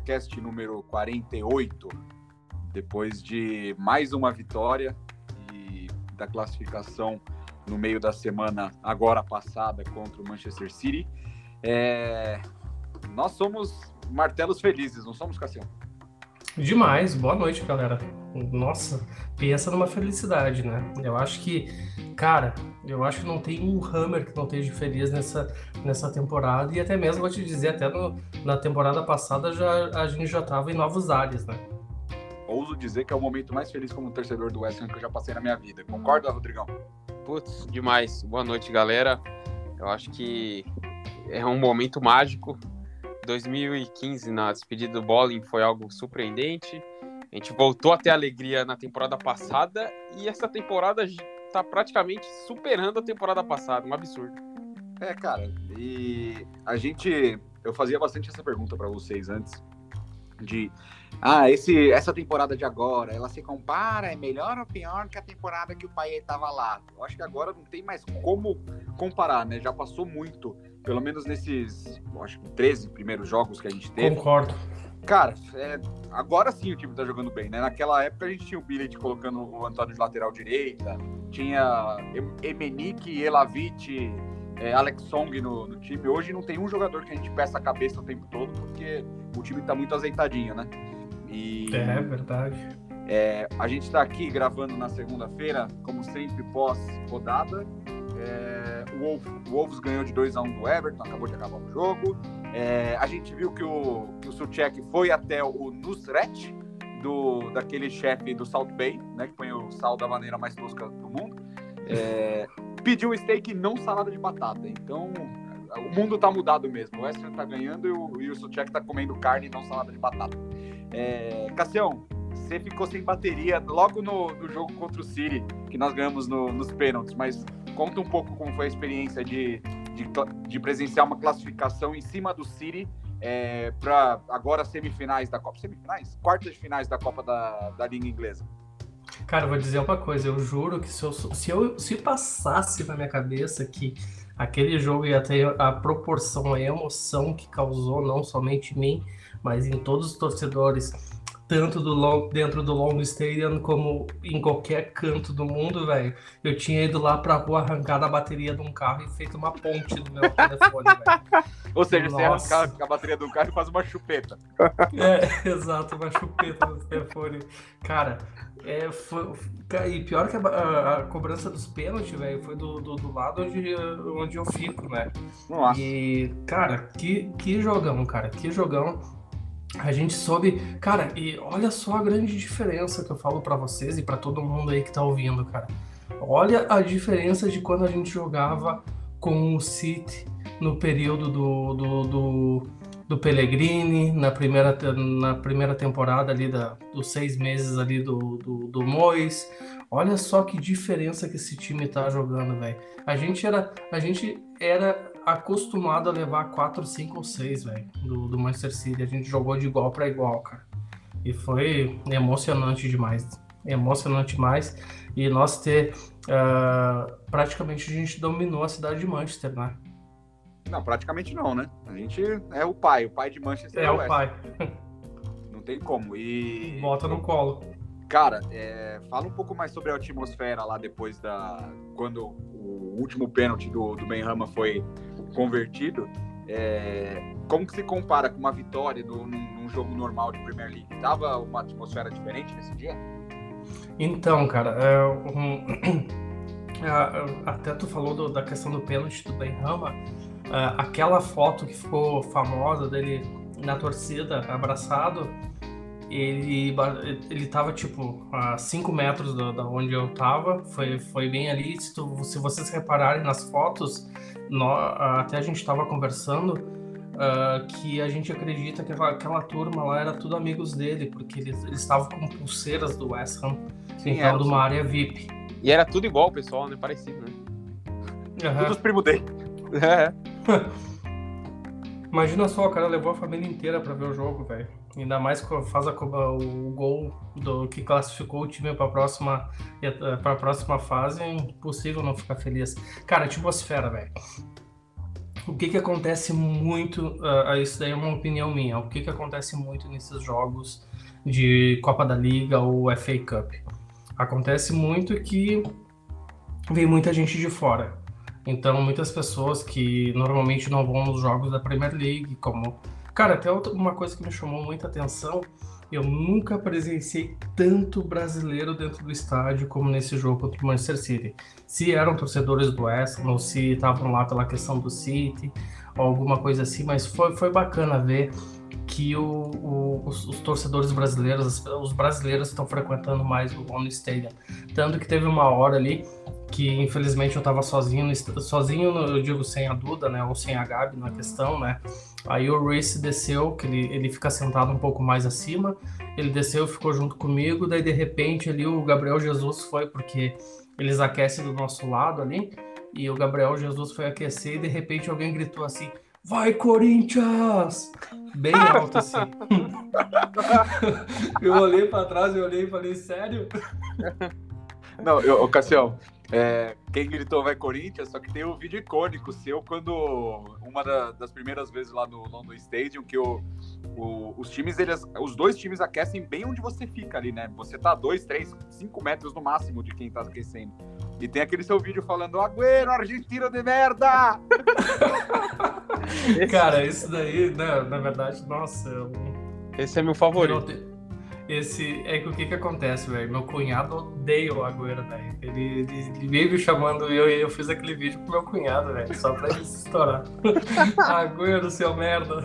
Hammercast número 48. Depois de mais uma vitória e da classificação no meio da semana agora passada contra o Manchester City, é... nós somos martelos felizes, não somos, Cassião? Demais, boa noite, galera. Nossa, pensa numa felicidade, né? Eu acho que, cara, eu acho que não tem um Hammer que não esteja feliz nessa, nessa temporada. E até mesmo vou te dizer, até no, na temporada passada já, a gente já estava em novos ares, né? Ouso dizer que é o momento mais feliz como torcedor do West Ham que eu já passei na minha vida. Concorda, Rodrigão? Putz, demais. Boa noite, galera. Eu acho que é um momento mágico. 2015, na despedida do Bowling, foi algo surpreendente. A gente voltou a ter alegria na temporada passada e essa temporada tá praticamente superando a temporada passada, um absurdo. É, cara, e a gente. Eu fazia bastante essa pergunta para vocês antes. De. Ah, esse, essa temporada de agora, ela se compara, é melhor ou pior que a temporada que o pai estava lá? Eu acho que agora não tem mais como comparar, né? Já passou muito, pelo menos nesses, acho que 13 primeiros jogos que a gente teve. Concordo. Cara, é, agora sim o time tá jogando bem, né? Naquela época a gente tinha o Billet colocando o Antônio de lateral direita, tinha Emenick, Elavite, é, Alex Song no, no, time. Hoje não tem um jogador que a gente peça a cabeça o tempo todo, porque o time tá muito azeitadinho, né? E, é verdade. É, a gente está aqui gravando na segunda-feira, como sempre, pós-rodada. É, o, Wolf, o Wolves ganhou de 2 a 1 um do Everton, acabou de acabar o jogo. É, a gente viu que o, que o Suchek foi até o Nusret, do, daquele chefe do Salt Bay, né, que põe o sal da maneira mais tosca do mundo. É, pediu um steak não salada de batata. Então, o mundo tá mudado mesmo. O West Ham tá ganhando e o, e o Suchek tá comendo carne e não salada de batata. É, Cassião, você ficou sem bateria logo no, no, jogo contra o City, que nós ganhamos no, nos pênaltis, mas conta um pouco como foi a experiência de, de, de presenciar uma classificação em cima do City é, para agora semifinais da Copa. Semifinais? Quartas de finais da Copa da, da Liga Inglesa. Cara, vou dizer uma coisa, eu juro que se eu, se eu se passasse na minha cabeça que aquele jogo ia ter a proporção, a emoção que causou, não somente em mim, mas em todos os torcedores, tanto do long, dentro do Long Stadium como em qualquer canto do mundo, velho. Eu tinha ido lá pra rua arrancar da bateria de um carro e feito uma ponte no meu telefone, velho. Ou seja, Nossa. você arranca a bateria do carro e faz uma chupeta. É, exato, uma chupeta no telefone. Cara, é, foi, e pior que a, a, a cobrança dos pênaltis, velho, foi do, do, do, lado onde, onde eu fico, né? Nossa. E, cara, que, que jogão, cara, que jogão. A gente soube, cara, e olha só a grande diferença que eu falo para vocês e para todo mundo aí que tá ouvindo, cara. Olha a diferença de quando a gente jogava com o City no período do, do, do, do Pellegrini, na primeira, na primeira temporada ali da, dos seis meses ali do, do, do Mois. Olha só que diferença que esse time tá jogando, velho. A gente era, a gente era acostumado a levar 4, 5 ou 6, velho, do, do Manchester City. A gente jogou de igual para igual, cara. E foi emocionante demais. Emocionante demais. E nós ter. Uh, praticamente a gente dominou a cidade de Manchester, né? Não, praticamente não, né? A gente é o pai, o pai de Manchester. É, o pai. Não tem como. E. Bota no colo. Cara, é, fala um pouco mais sobre a atmosfera lá depois da. Quando o último pênalti do, do Benrama foi convertido, é, como que se compara com uma vitória do, num, num, jogo normal de Premier League? Tava uma atmosfera diferente nesse dia? Então, cara, é, um, até tu falou do, da questão do pênalti do Benrama, é, aquela foto que ficou famosa dele na torcida, abraçado, ele ele tava tipo a 5 metros da, da, onde eu tava, foi, foi bem ali. Se, tu, se vocês repararem nas fotos, até a gente estava conversando uh, que a gente acredita que aquela, aquela, turma lá era tudo amigos dele, porque eles, eles estavam com pulseiras do West Ham, Sim, então, de uma área VIP. E era tudo igual, pessoal, né? Parecido, né? Uhum. Todos primos dele. É. Imagina só, o cara levou a família inteira pra ver o jogo, velho. Ainda mais quando faz a, o gol do que classificou o time para a próxima para próxima fase, é impossível não ficar feliz. Cara, atmosfera, velho. O que que acontece muito, uh, isso daí é uma opinião minha. O que que acontece muito nesses jogos de Copa da Liga ou FA Cup? Acontece muito que vem muita gente de fora. Então, muitas pessoas que normalmente não vão nos jogos da Premier League, como Cara, até uma coisa que me chamou muita atenção, eu nunca presenciei tanto brasileiro dentro do estádio como nesse jogo contra o Manchester City. Se eram torcedores do West ou se estavam lá pela questão do City, ou alguma coisa assim, mas foi, foi bacana ver que o, o, os, os, torcedores brasileiros, os brasileiros estão frequentando mais o London Stadium. Tanto que teve uma hora ali que infelizmente eu estava sozinho, sozinho, eu digo sem a Duda, né, ou sem a Gabi na questão, né. Aí o Reese desceu, que ele, ele fica sentado um pouco mais acima, ele desceu, ficou junto comigo, daí de repente ali o Gabriel Jesus foi, porque eles aquecem do nosso lado ali, e o Gabriel Jesus foi aquecer e de repente alguém gritou assim, vai Corinthians! Bem alto assim. eu olhei para trás, eu olhei e falei, sério? Não, eu, Cassião, é, quem gritou vai Corinthians, só que tem um vídeo icônico seu quando uma da, das primeiras vezes lá no London Stadium que o, o, os times, eles, os dois times aquecem bem onde você fica ali, né? Você tá dois, três, cinco metros no máximo de quem tá aquecendo. E tem aquele seu vídeo falando Agüero, argentino de merda! Cara, isso daí, né, na verdade, nossa. Eu... Esse é meu favorito. Esse é que o que que acontece, velho? Meu cunhado odeia o Agüero, velho. Ele, ele, ele vive chamando eu e eu fiz aquele vídeo pro meu cunhado, velho, só pra ele se estourar. Agüero, seu merda.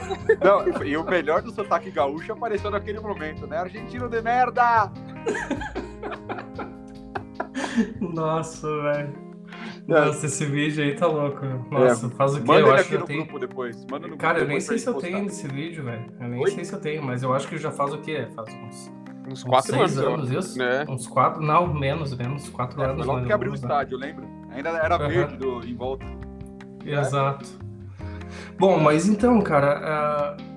Não, e o melhor do sotaque gaúcho apareceu naquele momento, né? Argentino de merda! Nossa, velho. Nossa, esse vídeo aí tá louco. Nossa, é, faz o quê? Eu acho que no tenho... grupo depois. Manda no Cara, eu nem sei se eu tenho esse vídeo, velho. Eu nem Oi? sei se eu tenho, mas eu acho que já faz o quê? Faz uns. Uns quatro seis anos, anos isso? É. Uns quatro, não, menos, menos, quatro é, anos. Logo que abriu o estádio, lembra? Ainda era uhum. verde do, em volta. Exato. Bom, mas então, cara, uh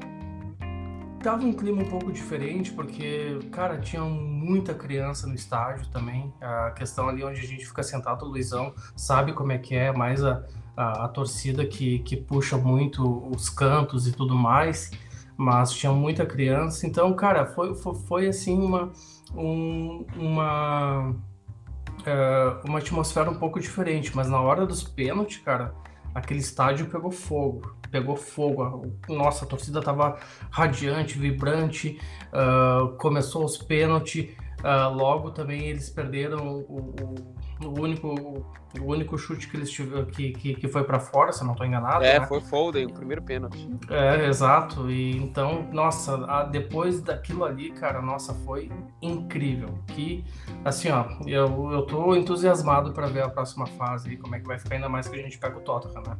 tava um clima um pouco diferente, porque, cara, tinha muita criança no estádio também. A questão ali onde a gente fica sentado, o Luizão sabe como é que é, mais a, a, a torcida que, que puxa muito os cantos e tudo mais, mas tinha muita criança. Então, cara, foi, foi, foi assim uma. Um, uma uh, uma atmosfera um pouco diferente, mas na hora dos pênaltis, cara, aquele estádio pegou fogo, pegou fogo. Nossa, a torcida tava radiante, vibrante. Uh, começou os pênaltis. Uh, logo também eles perderam o, o, o, único o único chute que eles tiveram que, que, que foi para fora, se eu não estou enganado. É, né? foi Foden, o primeiro pênalti. É, exato. E então, nossa, a, depois daquilo ali, cara, nossa, foi incrível. Que assim, ó, eu, eu tô entusiasmado para ver a próxima fase e como é que vai ficar ainda mais que a gente pega o Tottenham, né?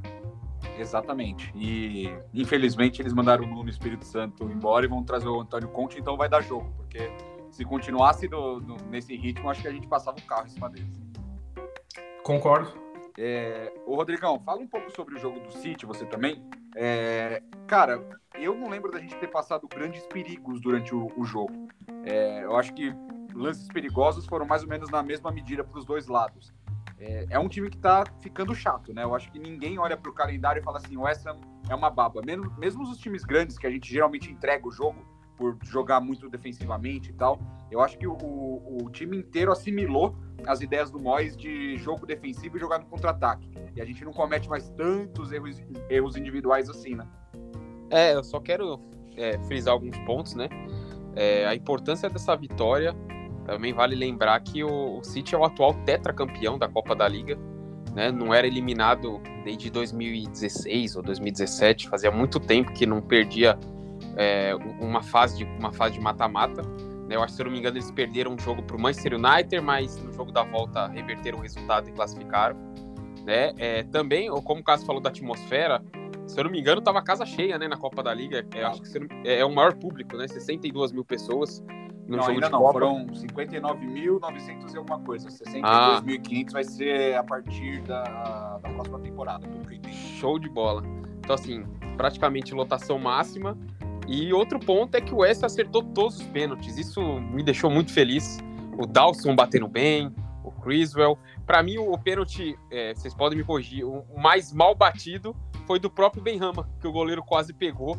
Exatamente. E infelizmente eles mandaram o Nuno Espírito Santo embora e vão trazer o Antônio Conte, então vai dar jogo, porque se continuasse do, do, nesse ritmo, acho que a gente passava o carro em cima deles. Concordo. É, Rodrigão, fala um pouco sobre o jogo do City, você também. É, cara, eu não lembro da gente ter passado grandes perigos durante o, o jogo. É, eu acho que lances perigosos foram mais ou menos na mesma medida para os dois lados. É, é, um time que tá ficando chato, né? Eu acho que ninguém olha para o calendário e fala assim, o West Ham é uma baba. Mesmo, mesmo os times grandes que a gente geralmente entrega o jogo por jogar muito defensivamente e tal, eu acho que o, o, o time inteiro assimilou as ideias do Moyes de jogo defensivo e jogar no contra-ataque. E a gente não comete mais tantos erros, erros individuais assim, né? É, eu só quero é, frisar alguns pontos, né? É, a importância dessa vitória também vale lembrar que o, City é o atual tetracampeão da Copa da Liga, né? Não era eliminado desde 2016 ou 2017, fazia muito tempo que não perdia é, uma fase de uma fase de mata-mata. Né? Eu acho que, se eu não me engano, eles perderam um jogo para o Manchester United, mas no jogo da volta reverteram o resultado e classificaram. Né? É, também, como o Cássio falou da atmosfera, se eu não me engano, estava casa cheia né, na Copa da Liga. É, acho que é, é o maior público, né? 62 mil pessoas no não, jogo ainda de não. Copa? Foram 59.900 e alguma coisa. 62.500 ah. vai ser a partir da, da próxima temporada. Show de bola. Então, assim, praticamente lotação máxima. E outro ponto é que o West acertou todos os pênaltis. Isso me deixou muito feliz. O Dawson batendo bem, o Criswell. Para mim, o pênalti, é, vocês podem me corrigir, o mais mal batido foi do próprio Benrama, que o goleiro quase pegou.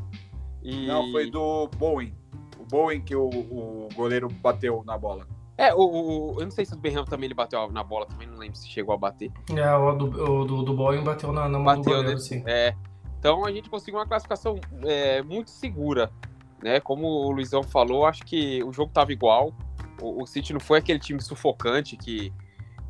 E... Não, foi do Bowen. O Bowen que o, o goleiro bateu na bola. É, o, o, eu não sei se o Benham também ele bateu na bola, também não lembro se chegou a bater. É, o do, o do, do Bowen bateu na, na bateu, do goleiro, né? sim. É, então a gente conseguiu uma classificação é, muito segura. Né? Como o Luizão falou, acho que o jogo estava igual. O, o City não foi aquele time sufocante que,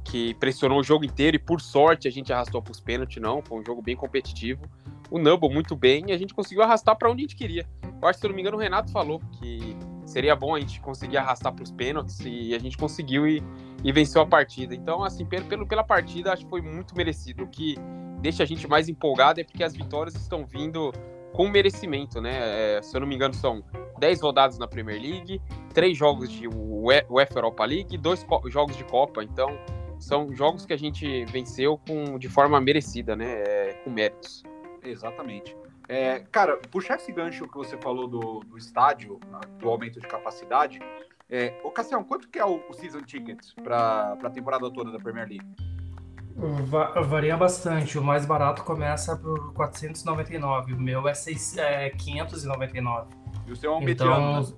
que pressionou o jogo inteiro e por sorte a gente arrastou para os pênaltis, não. Foi um jogo bem competitivo. O Nubble muito bem e a gente conseguiu arrastar para onde a gente queria. Eu acho que, se não me engano, o Renato falou que seria bom a gente conseguir arrastar para os pênaltis e a gente conseguiu e, e venceu a partida. Então, assim, pelo, pela partida, acho que foi muito merecido. O que deixa a gente mais empolgado é porque as vitórias estão vindo com merecimento, né? É, se eu não me engano, são 10 rodadas na Premier League, 3 jogos de UEFA Europa League e 2 jogos de Copa. Então, são jogos que a gente venceu com, de forma merecida, né? É, com méritos. Exatamente. É, cara, puxar esse gancho que você falou do, do estádio, do aumento de capacidade. É, ô, Cassião, quanto que é o, o season ticket para a temporada toda da Premier League? Va varia bastante. O mais barato começa por 499. O meu é, 6, é 599. E o seu é um então, mediano, né?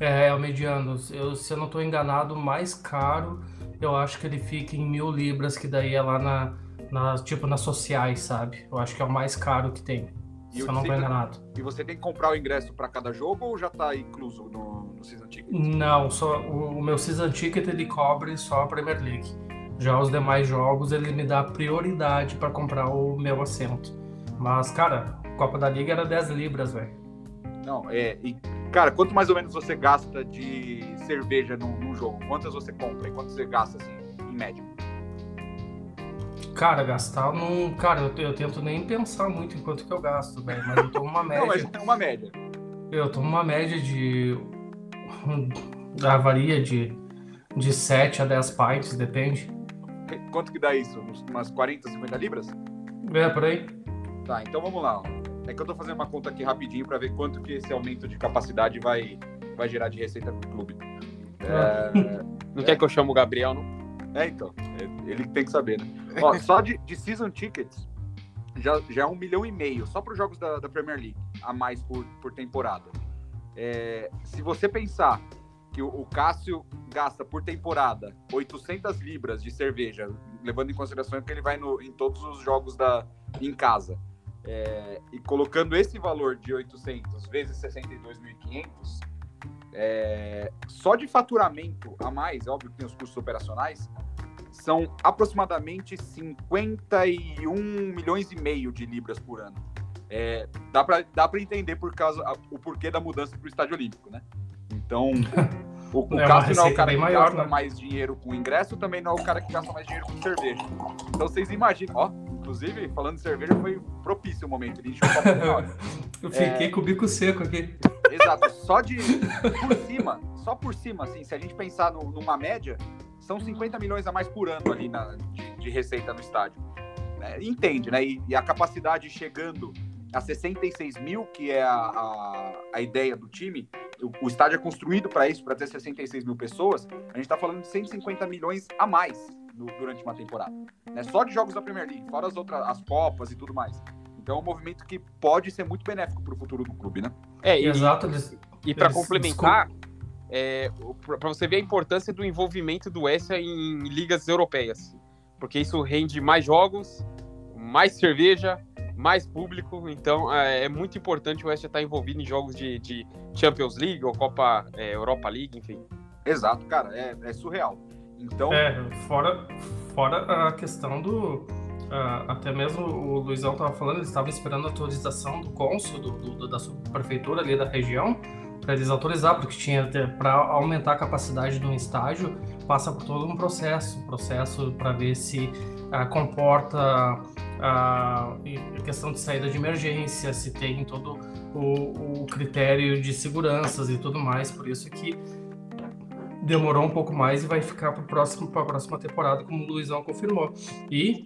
É, é o mediano. Eu, se eu não estou enganado, o mais caro, eu acho que ele fica em mil libras, que daí é lá na, na, tipo, nas sociais, sabe? Eu acho que é o mais caro que tem. E se eu não estou enganado. E você tem que comprar o ingresso para cada jogo ou já está incluso no, no Season Ticket? Não, só, o, o meu Season Ticket ele cobre só a Premier League. Já os demais jogos ele me dá prioridade para comprar o meu assento. Mas, cara, Copa da Liga era 10 libras, velho. Não, é. E, cara, quanto mais ou menos você gasta de cerveja num, num jogo? Quantas você compra e quanto você gasta, assim, em média? Cara, gastar não. Cara, eu, eu tento nem pensar muito em quanto que eu gasto, velho. Mas eu tomo uma média. não, mas tem uma média. Eu tomo uma média de. Da varia de, de 7 a 10 pints, depende. Quanto que dá isso? Umas 40, 50 libras? É, por aí. Tá, então vamos lá. É que eu tô fazendo uma conta aqui rapidinho para ver quanto que esse aumento de capacidade vai, vai gerar de receita pro clube. É... Não é... quer que eu chame o Gabriel, não? É, então. É, ele tem que saber, né? Ó, só de, de season tickets já, já é um milhão e meio, só para os jogos da, da, Premier League, a mais por, por temporada. É, se você pensar que o, o Cássio gasta por temporada 800 libras de cerveja, levando em consideração que ele vai no, em todos os jogos da, em casa, é, e colocando esse valor de 800 vezes 62.500, é, só de faturamento a mais, óbvio que tem os custos operacionais, são aproximadamente 51 milhões e meio de libras por ano. É, dá para entender por causa o porquê da mudança para o estádio olímpico, né? Então, o, o é Cássio não é o cara que maior, gasta né? mais dinheiro com ingresso, também não é o cara que gasta mais dinheiro com cerveja. Então vocês imaginam, ó, inclusive, falando de cerveja, foi propício o momento. Ele Eu fiquei é... com o bico seco aqui. Exato, só de por cima, só por cima, assim, se a gente pensar no, numa média, são 50 milhões a mais por ano ali na, de, de receita no estádio. É, entende, né? E, e, a capacidade chegando a 66 mil, que é a, a, a ideia do time, o, o estádio é construído para isso, para ter 66 mil pessoas, a gente está falando de 150 milhões a mais no, durante uma temporada. Né? Só de jogos da Premier League, fora as outras, as Copas e tudo mais. Então é um movimento que pode ser muito benéfico para o futuro do clube, né? É, e, Exato. E, e para complementar, é, para você ver a importância do envolvimento do West em ligas europeias, porque isso rende mais jogos, mais cerveja, mais público, então é, é muito importante o West estar envolvido em jogos de, de Champions League ou Copa é, Europa League, enfim. Exato, cara, é, é surreal. Então, é, fora, fora a questão do Uh, até mesmo o Luizão estava falando, eles estavam esperando a autorização do cônsul do, do, da prefeitura ali da região para eles autorizar, porque tinha para aumentar a capacidade de um estágio passa por todo um processo, processo para ver se uh, comporta a questão de saída de emergência, se tem todo o, o critério de seguranças e tudo mais, por isso que demorou um pouco mais e vai ficar para a próxima temporada, como o Luizão confirmou. E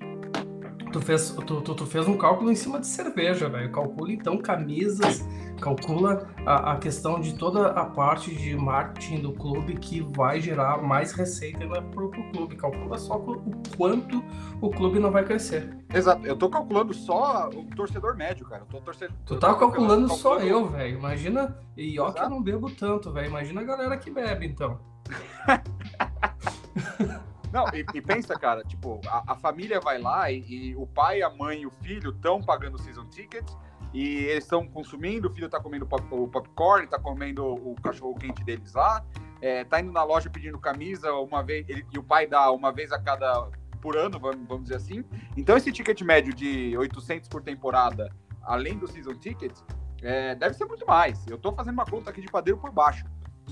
tu fez, tu, tu, tu, fez um cálculo em cima de cerveja, velho. Calcula então camisas, calcula a, a, questão de toda a parte de marketing do clube que vai gerar mais receita para o clube. Calcula só o quanto o clube não vai crescer. Exato, eu tô calculando só o torcedor médio, cara. Eu tô torcendo. Tu tá calculando, calculando só eu, velho. Imagina. E ó, que eu não bebo tanto, velho. Imagina a galera que bebe, então. Não, e, e, pensa, cara, tipo, a, a família vai lá e, e, o pai, a mãe e o filho estão pagando season tickets e eles estão consumindo, o filho tá comendo pop, o popcorn, tá comendo o cachorro quente deles lá, é, tá indo na loja pedindo camisa uma vez, ele, e o pai dá uma vez a cada por ano, vamos, vamos dizer assim. Então esse ticket médio de 800 por temporada, além do season tickets, é, deve ser muito mais. Eu tô fazendo uma conta aqui de padeiro por baixo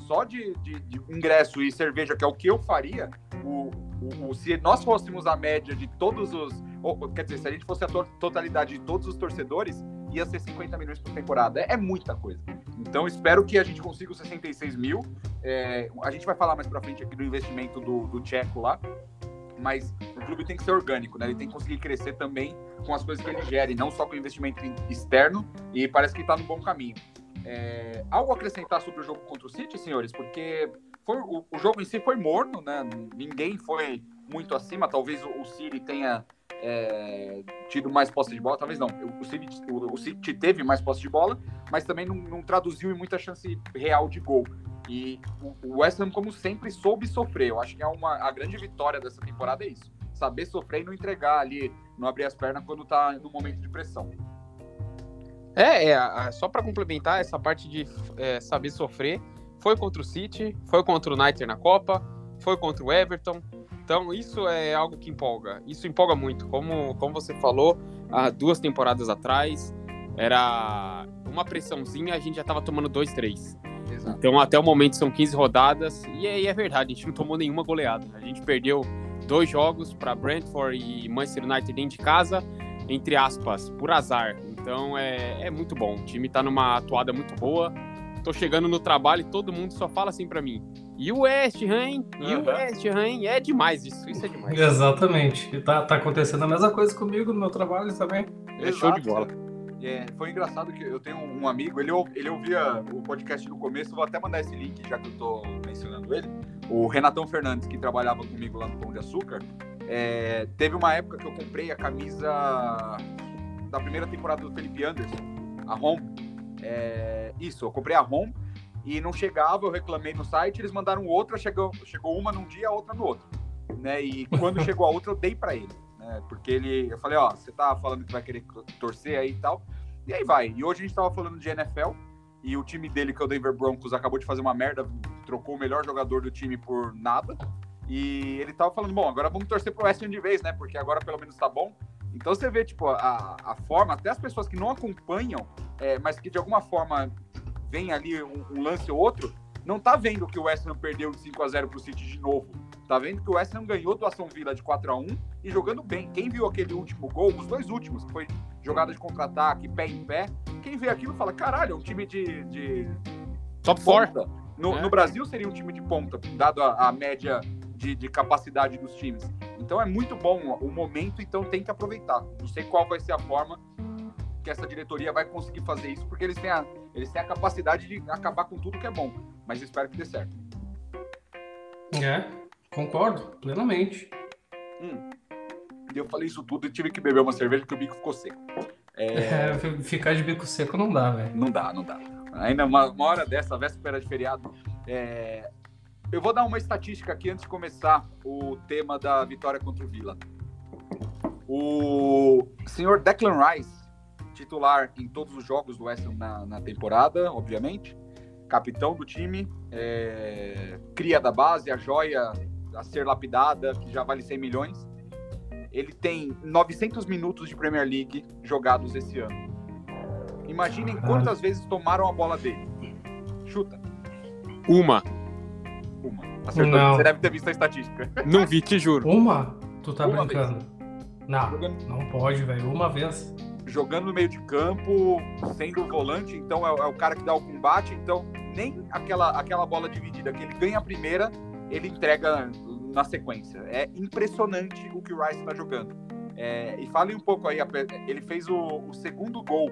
só de, de, de, ingresso e cerveja, que é o que eu faria, o, o, o, se nós fôssemos a média de todos os. Ou, quer dizer, se a gente fosse a to totalidade de todos os torcedores, ia ser 50 milhões por temporada. É, é muita coisa. Então, espero que a gente consiga os 66 mil. É, a gente vai falar mais pra frente aqui do investimento do, do Tcheco lá. Mas o clube tem que ser orgânico, né? Ele tem que conseguir crescer também com as coisas que ele gera, e não só com investimento externo. E parece que está no bom caminho. É, algo a acrescentar sobre o jogo contra o City, senhores? Porque foi, o, o, jogo em si foi morno, né? Ninguém foi muito acima. Talvez o, o City tenha é, tido mais posse de bola, talvez não. O City, o, o City teve mais posse de bola, mas também não, não, traduziu em muita chance real de gol. E o, West Ham, como sempre, soube sofrer. Eu acho que é uma, a grande vitória dessa temporada é isso. Saber sofrer e não entregar ali, não abrir as pernas quando tá no momento de pressão. É, é só para complementar essa parte de é, saber sofrer, foi contra o City, foi contra o United na Copa, foi contra o Everton. Então isso é algo que empolga. Isso empolga muito. Como, como você falou, há duas temporadas atrás, era uma pressãozinha, a gente já estava tomando dois, três. Exato. Então até o momento são 15 rodadas e aí é verdade, a gente não tomou nenhuma goleada. A gente perdeu dois jogos para Brentford e Manchester United dentro de casa, entre aspas, por azar. Então é, é muito bom. O time tá numa atuada muito boa. Tô chegando no trabalho e todo mundo só fala assim para mim. E o West Ham, e o West Ham, é demais isso, isso é demais. Exatamente. Tá, tá acontecendo a mesma coisa comigo no meu trabalho também. É show de bola. É, foi engraçado que eu tenho um amigo, ele, ele ouvia o podcast no começo, vou até mandar esse link, já que eu tô mencionando ele. O Renatão Fernandes, que trabalhava comigo lá no Pão de Açúcar, é, teve uma época que eu comprei a camisa da primeira temporada do Felipe Anderson, a Home. É, isso, eu comprei a Home e não chegava, eu reclamei no site, eles mandaram outra, chegou, chegou uma num dia, a outra no outro. Né? E quando chegou a outra, eu dei para ele. Né? Porque ele, eu falei, ó, você tá falando que vai querer torcer aí e tal. E aí vai. E hoje a gente tava falando de NFL e o time dele, que é o Denver Broncos, acabou de fazer uma merda, trocou o melhor jogador do time por nada. E ele tava falando, bom, agora vamos torcer pro West Ham de vez, né? Porque agora pelo menos tá bom. Então você vê, tipo, a, a forma, até as pessoas que não acompanham, é, mas que de alguma forma vem ali um, um, lance ou outro, não tá vendo que o West Ham perdeu de 5 a 0 pro City de novo. Tá vendo que o West Ham ganhou do Aston Villa de 4 a 1 e jogando bem. Quem viu aquele último gol, os dois últimos, que foi jogada de contra-ataque, pé em pé, quem vê aquilo fala, caralho, é um time de... de Top 4. No, é. no, Brasil seria um time de ponta, dado a, a média de, de, capacidade dos times. Então é muito bom o momento, então tem que aproveitar. Não sei qual vai ser a forma que essa diretoria vai conseguir fazer isso, porque eles têm a, eles têm a capacidade de acabar com tudo que é bom. Mas espero que dê certo. É, concordo, plenamente. Hum. Eu falei isso tudo e tive que beber uma cerveja porque o bico ficou seco. É... é ficar de bico seco não dá, velho. Não dá, não dá. Ainda uma, uma hora dessa, véspera de feriado, é, eu vou dar uma estatística aqui antes de começar o tema da vitória contra o Vila. O senhor Declan Rice, titular em todos os jogos do West Ham na, na temporada, obviamente, capitão do time, é, cria da base, a joia a ser lapidada, que já vale 100 milhões. Ele tem 900 minutos de Premier League jogados esse ano. Imaginem quantas vezes tomaram a bola dele. Chuta. Uma. Uma. Acertou. Não. Você deve ter visto a estatística. Não vi, te juro. Uma? Tu tá Uma brincando? Vez. Não, Jogando... não pode, velho. Uma vez. Jogando no meio de campo, sendo volante, então é, é, o cara que dá o combate, então nem aquela, aquela bola dividida que ele ganha a primeira, ele entrega na sequência. É impressionante o que o Rice está jogando. É, e fale um pouco aí, ele fez o, o segundo gol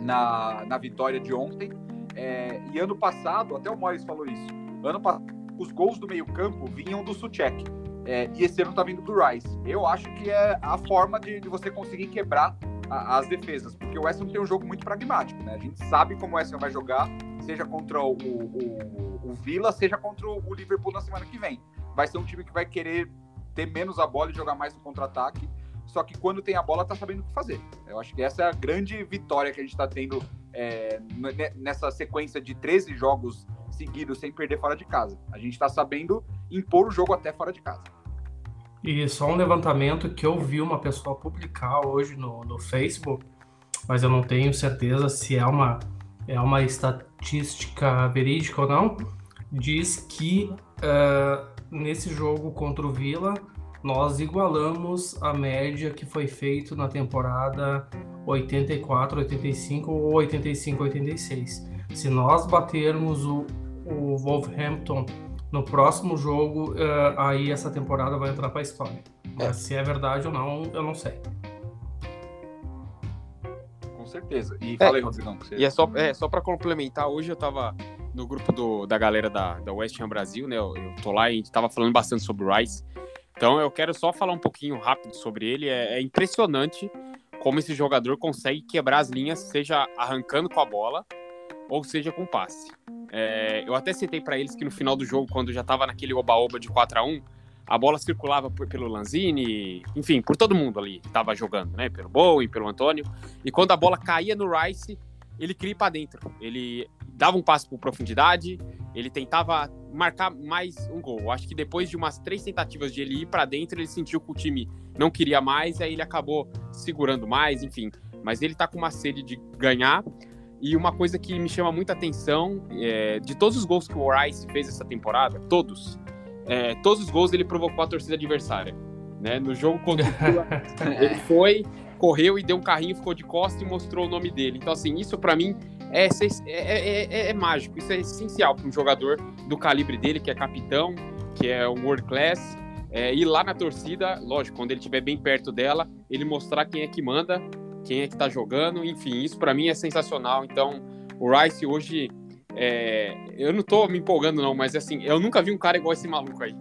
na, na vitória de ontem. É, e ano passado, até o Morris falou isso, ano passado os gols do meio campo vinham do Suchek. É, e esse ano tá vindo do Rice. Eu acho que é a forma de, de você conseguir quebrar a, as defesas, porque o West Ham tem um jogo muito pragmático, né? A gente sabe como o West Ham vai jogar, seja contra o, o, o Villa, seja contra o Liverpool na semana que vem. Vai ser um time que vai querer ter menos a bola e jogar mais no contra-ataque, só que quando tem a bola tá sabendo o que fazer. Eu acho que essa é a grande vitória que a gente está tendo é, nessa sequência de 13 jogos seguidos sem perder fora de casa. A gente está sabendo impor o jogo até fora de casa. E só um levantamento que eu vi uma pessoa publicar hoje no, no Facebook, mas eu não tenho certeza se é uma, é uma estatística verídica ou não, diz que uh, nesse jogo contra o Vila nós igualamos a média que foi feito na temporada 84, 85 ou 85, 86. Se nós batermos o, o Wolverhampton no próximo jogo, uh, aí essa temporada vai entrar para a história. É. Mas se é verdade ou não, eu não sei. Com certeza. E é, Rodrigão. Você... E é só, é, só para complementar, hoje eu tava no grupo do, da galera da, da West Ham Brasil, né? Eu, eu tô lá e a gente tava falando bastante sobre o Rice. Então eu quero só falar um pouquinho rápido sobre ele. É, é impressionante como esse jogador consegue quebrar as linhas, seja arrancando com a bola ou seja com passe. É, eu até citei para eles que no final do jogo, quando já estava naquele oba-oba de 4 a 1 a bola circulava por, pelo Lanzini, enfim, por todo mundo ali que estava jogando, né? Pelo Bowen, pelo Antônio. E quando a bola caía no Rice, ele ir para dentro. Ele dava um passo por profundidade, ele tentava marcar mais um gol. Acho que depois de umas três tentativas de ele ir para dentro, ele sentiu que o time não queria mais, aí ele acabou segurando mais, enfim. Mas ele tá com uma sede de ganhar. E uma coisa que me chama muita atenção, é, de todos os gols que o Rice fez essa temporada, todos, é, todos os gols ele provocou a torcida adversária. Né? No jogo contra o ele foi, correu e deu um carrinho, ficou de costa e mostrou o nome dele. Então, assim, isso para mim é, é, é, é, é, mágico, isso é essencial para um jogador do calibre dele, que é capitão, que é um world class, é, ir lá na torcida, lógico, quando ele estiver bem perto dela, ele mostrar quem é que manda quem é que tá jogando, enfim, isso para mim é sensacional. Então, o Rice hoje, é, eu não tô me empolgando não, mas assim, eu nunca vi um cara igual esse maluco aí.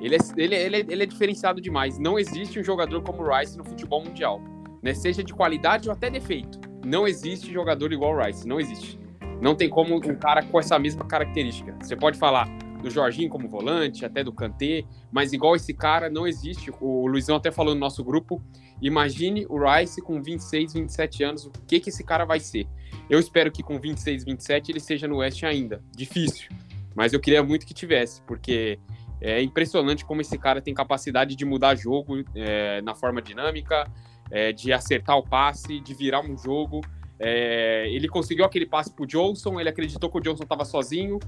Ele é, ele, ele, é, ele é diferenciado demais. Não existe um jogador como o Rice no futebol mundial, né? Seja de qualidade ou até defeito. Não existe jogador igual o Rice, não existe. Não tem como um cara com essa mesma característica. Você pode falar do Jorginho como volante, até do Kanté, mas igual esse cara não existe. O Luizão até falou no nosso grupo, imagine o Rice com 26, 27 anos, o que que esse cara vai ser? Eu espero que com 26, 27 ele seja no West ainda. Difícil, mas eu queria muito que tivesse, porque é impressionante como esse cara tem capacidade de mudar jogo é, na forma dinâmica, é, de acertar o passe, de virar um jogo. É, ele conseguiu aquele passe pro Johnson, ele acreditou que o Johnson estava sozinho,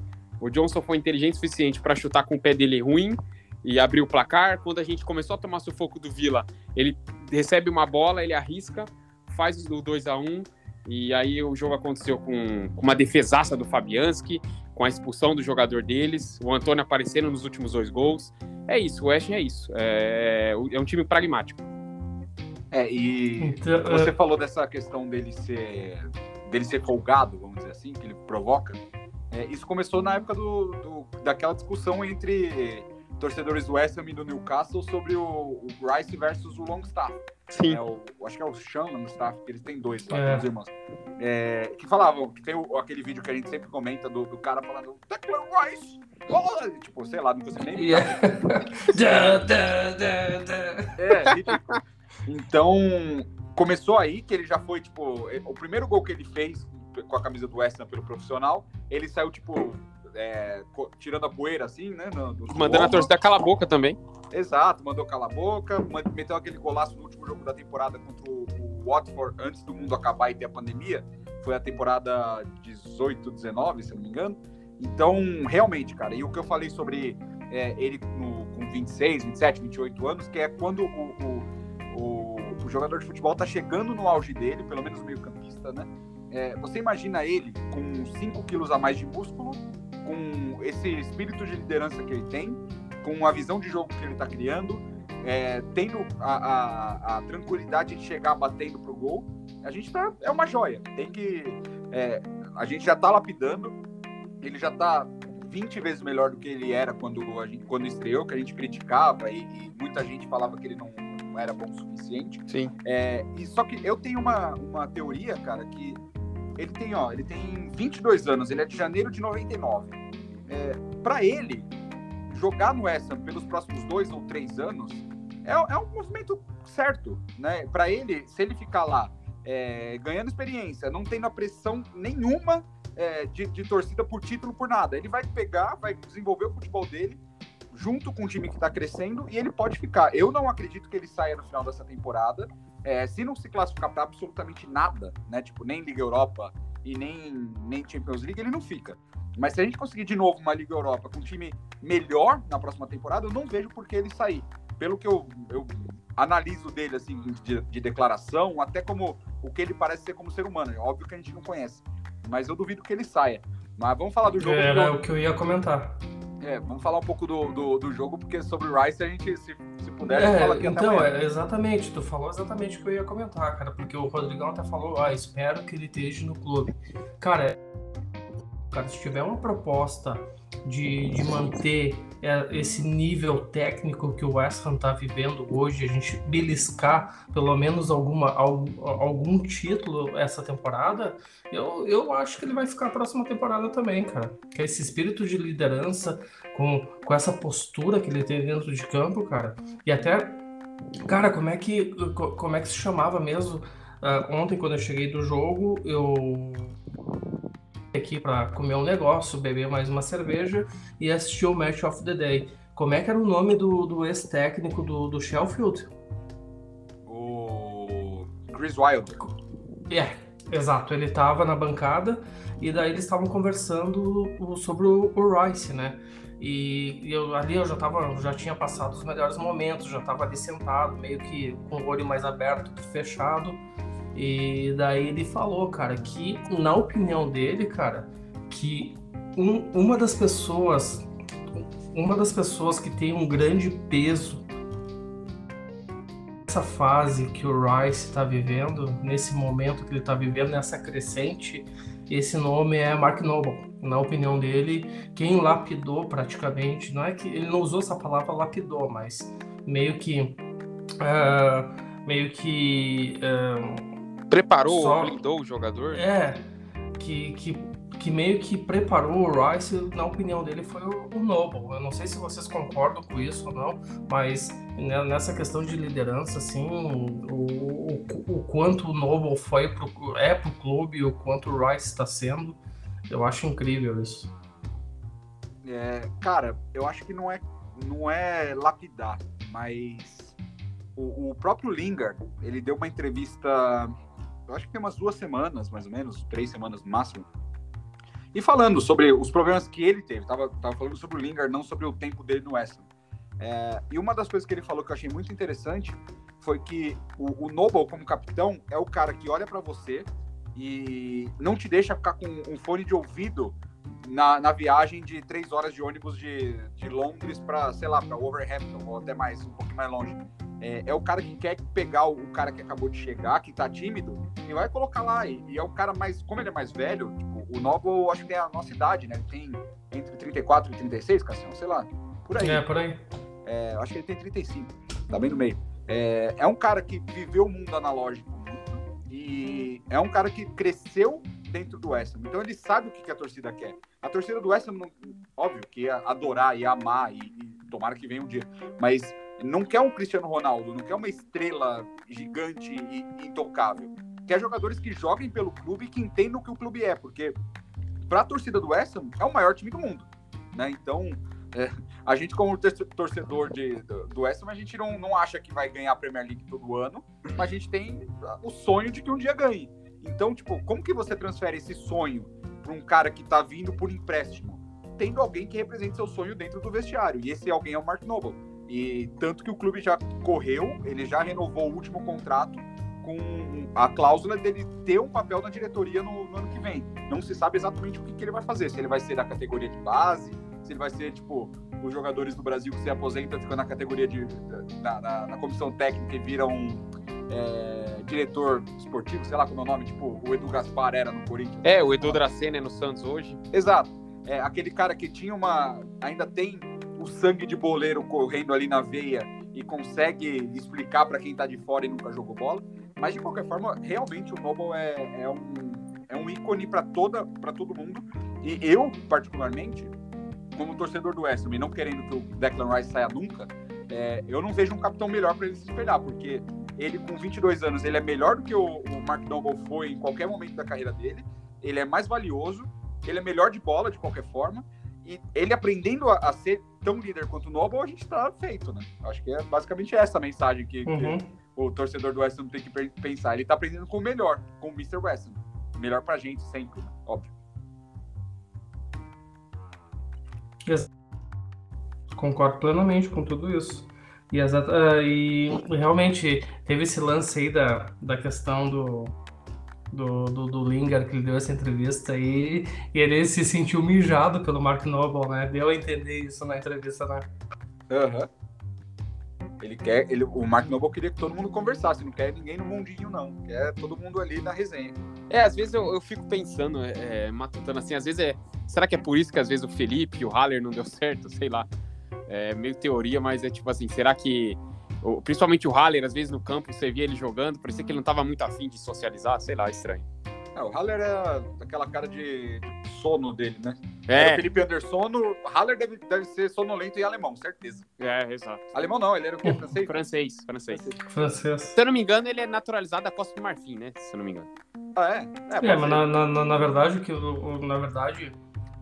o Johnson foi inteligente o suficiente para chutar com o pé dele ruim e abrir o placar. Quando a gente começou a tomar sufoco do Vila, ele recebe uma bola, ele arrisca, faz o 2 a 1 e aí o jogo aconteceu com, com uma defesaça do Fabianski, com a expulsão do jogador deles, o Antônio aparecendo nos últimos dois gols. É isso, o West é isso. É, é um time pragmático. É, e então, você é... falou dessa questão dele ser dele ser folgado, vamos dizer assim, que ele provoca. É, isso começou na época do, do, daquela discussão entre torcedores do West Ham e do Newcastle sobre o, o Rice versus o Longstaff. Sim. É, o, acho que é o Sean Longstaff, que eles têm dois, tá, é. os irmãos. É, que falavam, que tem o, aquele vídeo que a gente sempre comenta do, do cara falando Declan Rice! Oh! Tipo, sei lá, não consigo nem... Yeah. é, ridículo. Então, começou aí, que ele já foi, tipo, o primeiro gol que ele fez com a camisa do West Ham pelo profissional, ele saiu, tipo, é, tirando a poeira, assim, né? No, Mandando a torcida cala a boca também. Exato, mandou cala a boca, meteu aquele golaço no último jogo da temporada contra o, o Watford, antes do mundo acabar e ter a pandemia. Foi a temporada 18, 19, se não me engano. Então, realmente, cara, e o que eu falei sobre é, ele no, com 26, 27, 28 anos, que é quando o, o, o, o jogador de futebol tá chegando no auge dele, pelo menos meio campista, né? É, você imagina ele com 5 quilos a mais de músculo, com esse espírito de liderança que ele tem, com a visão de jogo que ele está criando, é, tendo a, a, a, tranquilidade de chegar batendo pro gol, a gente tá, é uma joia. Tem que. É, a gente já tá lapidando, ele já tá 20 vezes melhor do que ele era quando, a gente, quando estreou, que a gente criticava e, e muita gente falava que ele não, não era bom o suficiente. Sim. É, e só que eu tenho uma, uma teoria, cara, que ele tem, ó, ele tem 22 anos, ele é de janeiro de 99. É, para ele, jogar no West Ham pelos próximos dois ou três anos é, é um movimento certo, né? Para ele, se ele ficar lá é, ganhando experiência, não tendo a pressão nenhuma é, de, de, torcida por título, por nada, ele vai pegar, vai desenvolver o futebol dele junto com o time que está crescendo e ele pode ficar. Eu não acredito que ele saia no final dessa temporada. É, se não se classificar para absolutamente nada, né? Tipo, nem Liga Europa e nem, nem Champions League, ele não fica. Mas se a gente conseguir de novo uma Liga Europa com um time melhor na próxima temporada, eu não vejo por que ele sair pelo que eu, eu analiso dele, assim, de, de, declaração, até como o que ele parece ser como ser humano. É óbvio que a gente não conhece, mas eu duvido que ele saia. Mas vamos falar do jogo. Era do... o que eu ia comentar. É, vamos falar um pouco do, do, do jogo, porque sobre o Rice a gente, se, se puder, é, fala aqui Então, é, exatamente, tu falou exatamente o que eu ia comentar, cara, porque o Rodrigão até falou, ah, espero que ele esteja no clube. Cara, cara se tiver uma proposta de, de manter é, esse nível técnico que o West Ham está vivendo hoje, a gente beliscar pelo menos alguma, algum, algum título essa temporada, eu, eu acho que ele vai ficar a próxima temporada também, cara. Que é esse espírito de liderança, com, com essa postura que ele tem dentro de campo, cara. E até, cara, como é que, como é que se chamava mesmo? Uh, ontem, quando eu cheguei do jogo, eu aqui para comer um negócio, beber mais uma cerveja e assistir o Match of the Day. Como é que era o nome do, do ex-técnico do, do Sheffield? O Chris Wilder. É, exato. Ele estava na bancada e daí eles estavam conversando sobre o, o Rice, né? E eu, ali eu já tava, já tinha passado os melhores momentos, já estava ali sentado, meio que com o olho mais aberto que fechado. E daí ele falou, cara, que na opinião dele, cara, que um, uma das pessoas, uma das pessoas que tem um grande peso nessa fase que o Rice está vivendo, nesse momento que ele está vivendo, nessa crescente, esse nome é Mark Noble. Na opinião dele, quem lapidou praticamente, não é que ele não usou essa palavra lapidou, mas meio que uh, meio que uh, Preparou, Só... blindou o jogador? É, que, que, que meio que preparou o Rice, na opinião dele, foi o, o Noble. Eu não sei se vocês concordam com isso ou não, mas nessa questão de liderança, assim, o, o, o quanto o Noble foi pro, é pro clube e o quanto o Rice está sendo, eu acho incrível isso. É, cara, eu acho que não é, não é lapidar, mas o, o próprio Lingard, ele deu uma entrevista eu acho que tem umas duas semanas, mais ou menos, três semanas máximo. E falando sobre os problemas que ele teve, tava, tava falando sobre o Lingard, não sobre o tempo dele no West Ham. É, e uma das coisas que ele falou que eu achei muito interessante foi que o, o Noble, como capitão, é o cara que olha para você e não te deixa ficar com um fone de ouvido na, na viagem de três horas de ônibus de, de Londres para, sei lá, para Wolverhampton ou até mais, um pouquinho mais longe. É, é, o cara que quer pegar o, cara que acabou de chegar, que tá tímido, e vai colocar lá. E, e é o cara mais. Como ele é mais velho, tipo, o Novo acho que tem a nossa idade, né? Ele tem entre 34 e 36, Cassião, sei lá. Por aí. É, por aí. É, acho que ele tem 35. Tá bem no meio. É, é um cara que viveu o mundo analógico. E é um cara que cresceu dentro do West Ham. Então ele sabe o que, a torcida quer. A torcida do West Ham, óbvio, que ia adorar e amar, e, e tomara que venha um dia. Mas não quer um Cristiano Ronaldo, não quer uma estrela gigante e intocável. Quer jogadores que joguem pelo clube e que entendam o que o clube é, porque para a torcida do West Ham é o maior time do mundo, né? Então, é, a gente como torcedor de, do, do West Ham, a gente não, não acha que vai ganhar a Premier League todo ano, mas a gente tem o sonho de que um dia ganhe. Então, tipo, como que você transfere esse sonho para um cara que está vindo por empréstimo? Tendo alguém que represente seu sonho dentro do vestiário. E esse alguém é o Mark Noble. E tanto que o clube já correu, ele já renovou o último contrato com a cláusula dele ter um papel na diretoria no, no ano que vem. Não se sabe exatamente o que, que, ele vai fazer, se ele vai ser da categoria de base, se ele vai ser, tipo, os jogadores do Brasil que se aposentam ficam na categoria de. na, na, na comissão técnica e viram é, diretor esportivo, sei lá como é o nome, tipo, o Edu Gaspar era no Corinthians. É, o Edu Dracena é no Santos hoje. Exato. É, aquele cara que tinha uma. ainda tem o sangue de boleiro correndo ali na veia e consegue explicar para quem tá de fora e nunca jogou bola. Mas de qualquer forma, realmente o Noble é, é um, é um ícone para toda para todo mundo. E eu, particularmente, como torcedor do West Ham e não querendo que o Declan Rice saia nunca, é, eu não vejo um capitão melhor para ele se espelhar, porque ele com 22 anos ele é melhor do que o, o Mark Noble foi em qualquer momento da carreira dele. Ele é mais valioso, ele é melhor de bola de qualquer forma e ele aprendendo a, a, ser tão líder quanto o Noble, a gente tá feito, né? Acho que é basicamente essa a mensagem que, uhum. que o torcedor do West Ham tem que pensar. Ele tá aprendendo com o melhor, com o Mr. West Ham. Melhor pra gente sempre, né? óbvio. Concordo plenamente com tudo isso. E, exata, e realmente teve esse lance aí da, da questão do, do, do, do Lingard que ele deu essa entrevista aí, e ele se sentiu mijado pelo Mark Noble, né? Deu a entender isso na entrevista, né? Aham. Uhum. Ele quer, ele, o Mark Noble queria que todo mundo conversasse, não quer ninguém no mundinho, não. Quer todo mundo ali na resenha. É, às vezes eu, eu fico pensando, é, é matutando assim, às vezes é. Será que é por isso que às vezes o Felipe e o Haller não deu certo? Sei lá. É meio teoria, mas é tipo assim, será que Principalmente o Haller, às vezes no campo, você via ele jogando, parecia que ele não estava muito afim de socializar, sei lá, estranho. É, o Haller é aquela cara de, de sono dele, né? É. o Felipe Anderson, o Haller deve, deve ser sonolento em alemão, certeza. É, exato. Alemão não, ele era o quê? Francês? francês, francês. Francês. Se eu não me engano, ele é naturalizado da Costa do Marfim, né? Se eu não me engano. Ah, é? É, é mas na, na, na, verdade, que, na verdade,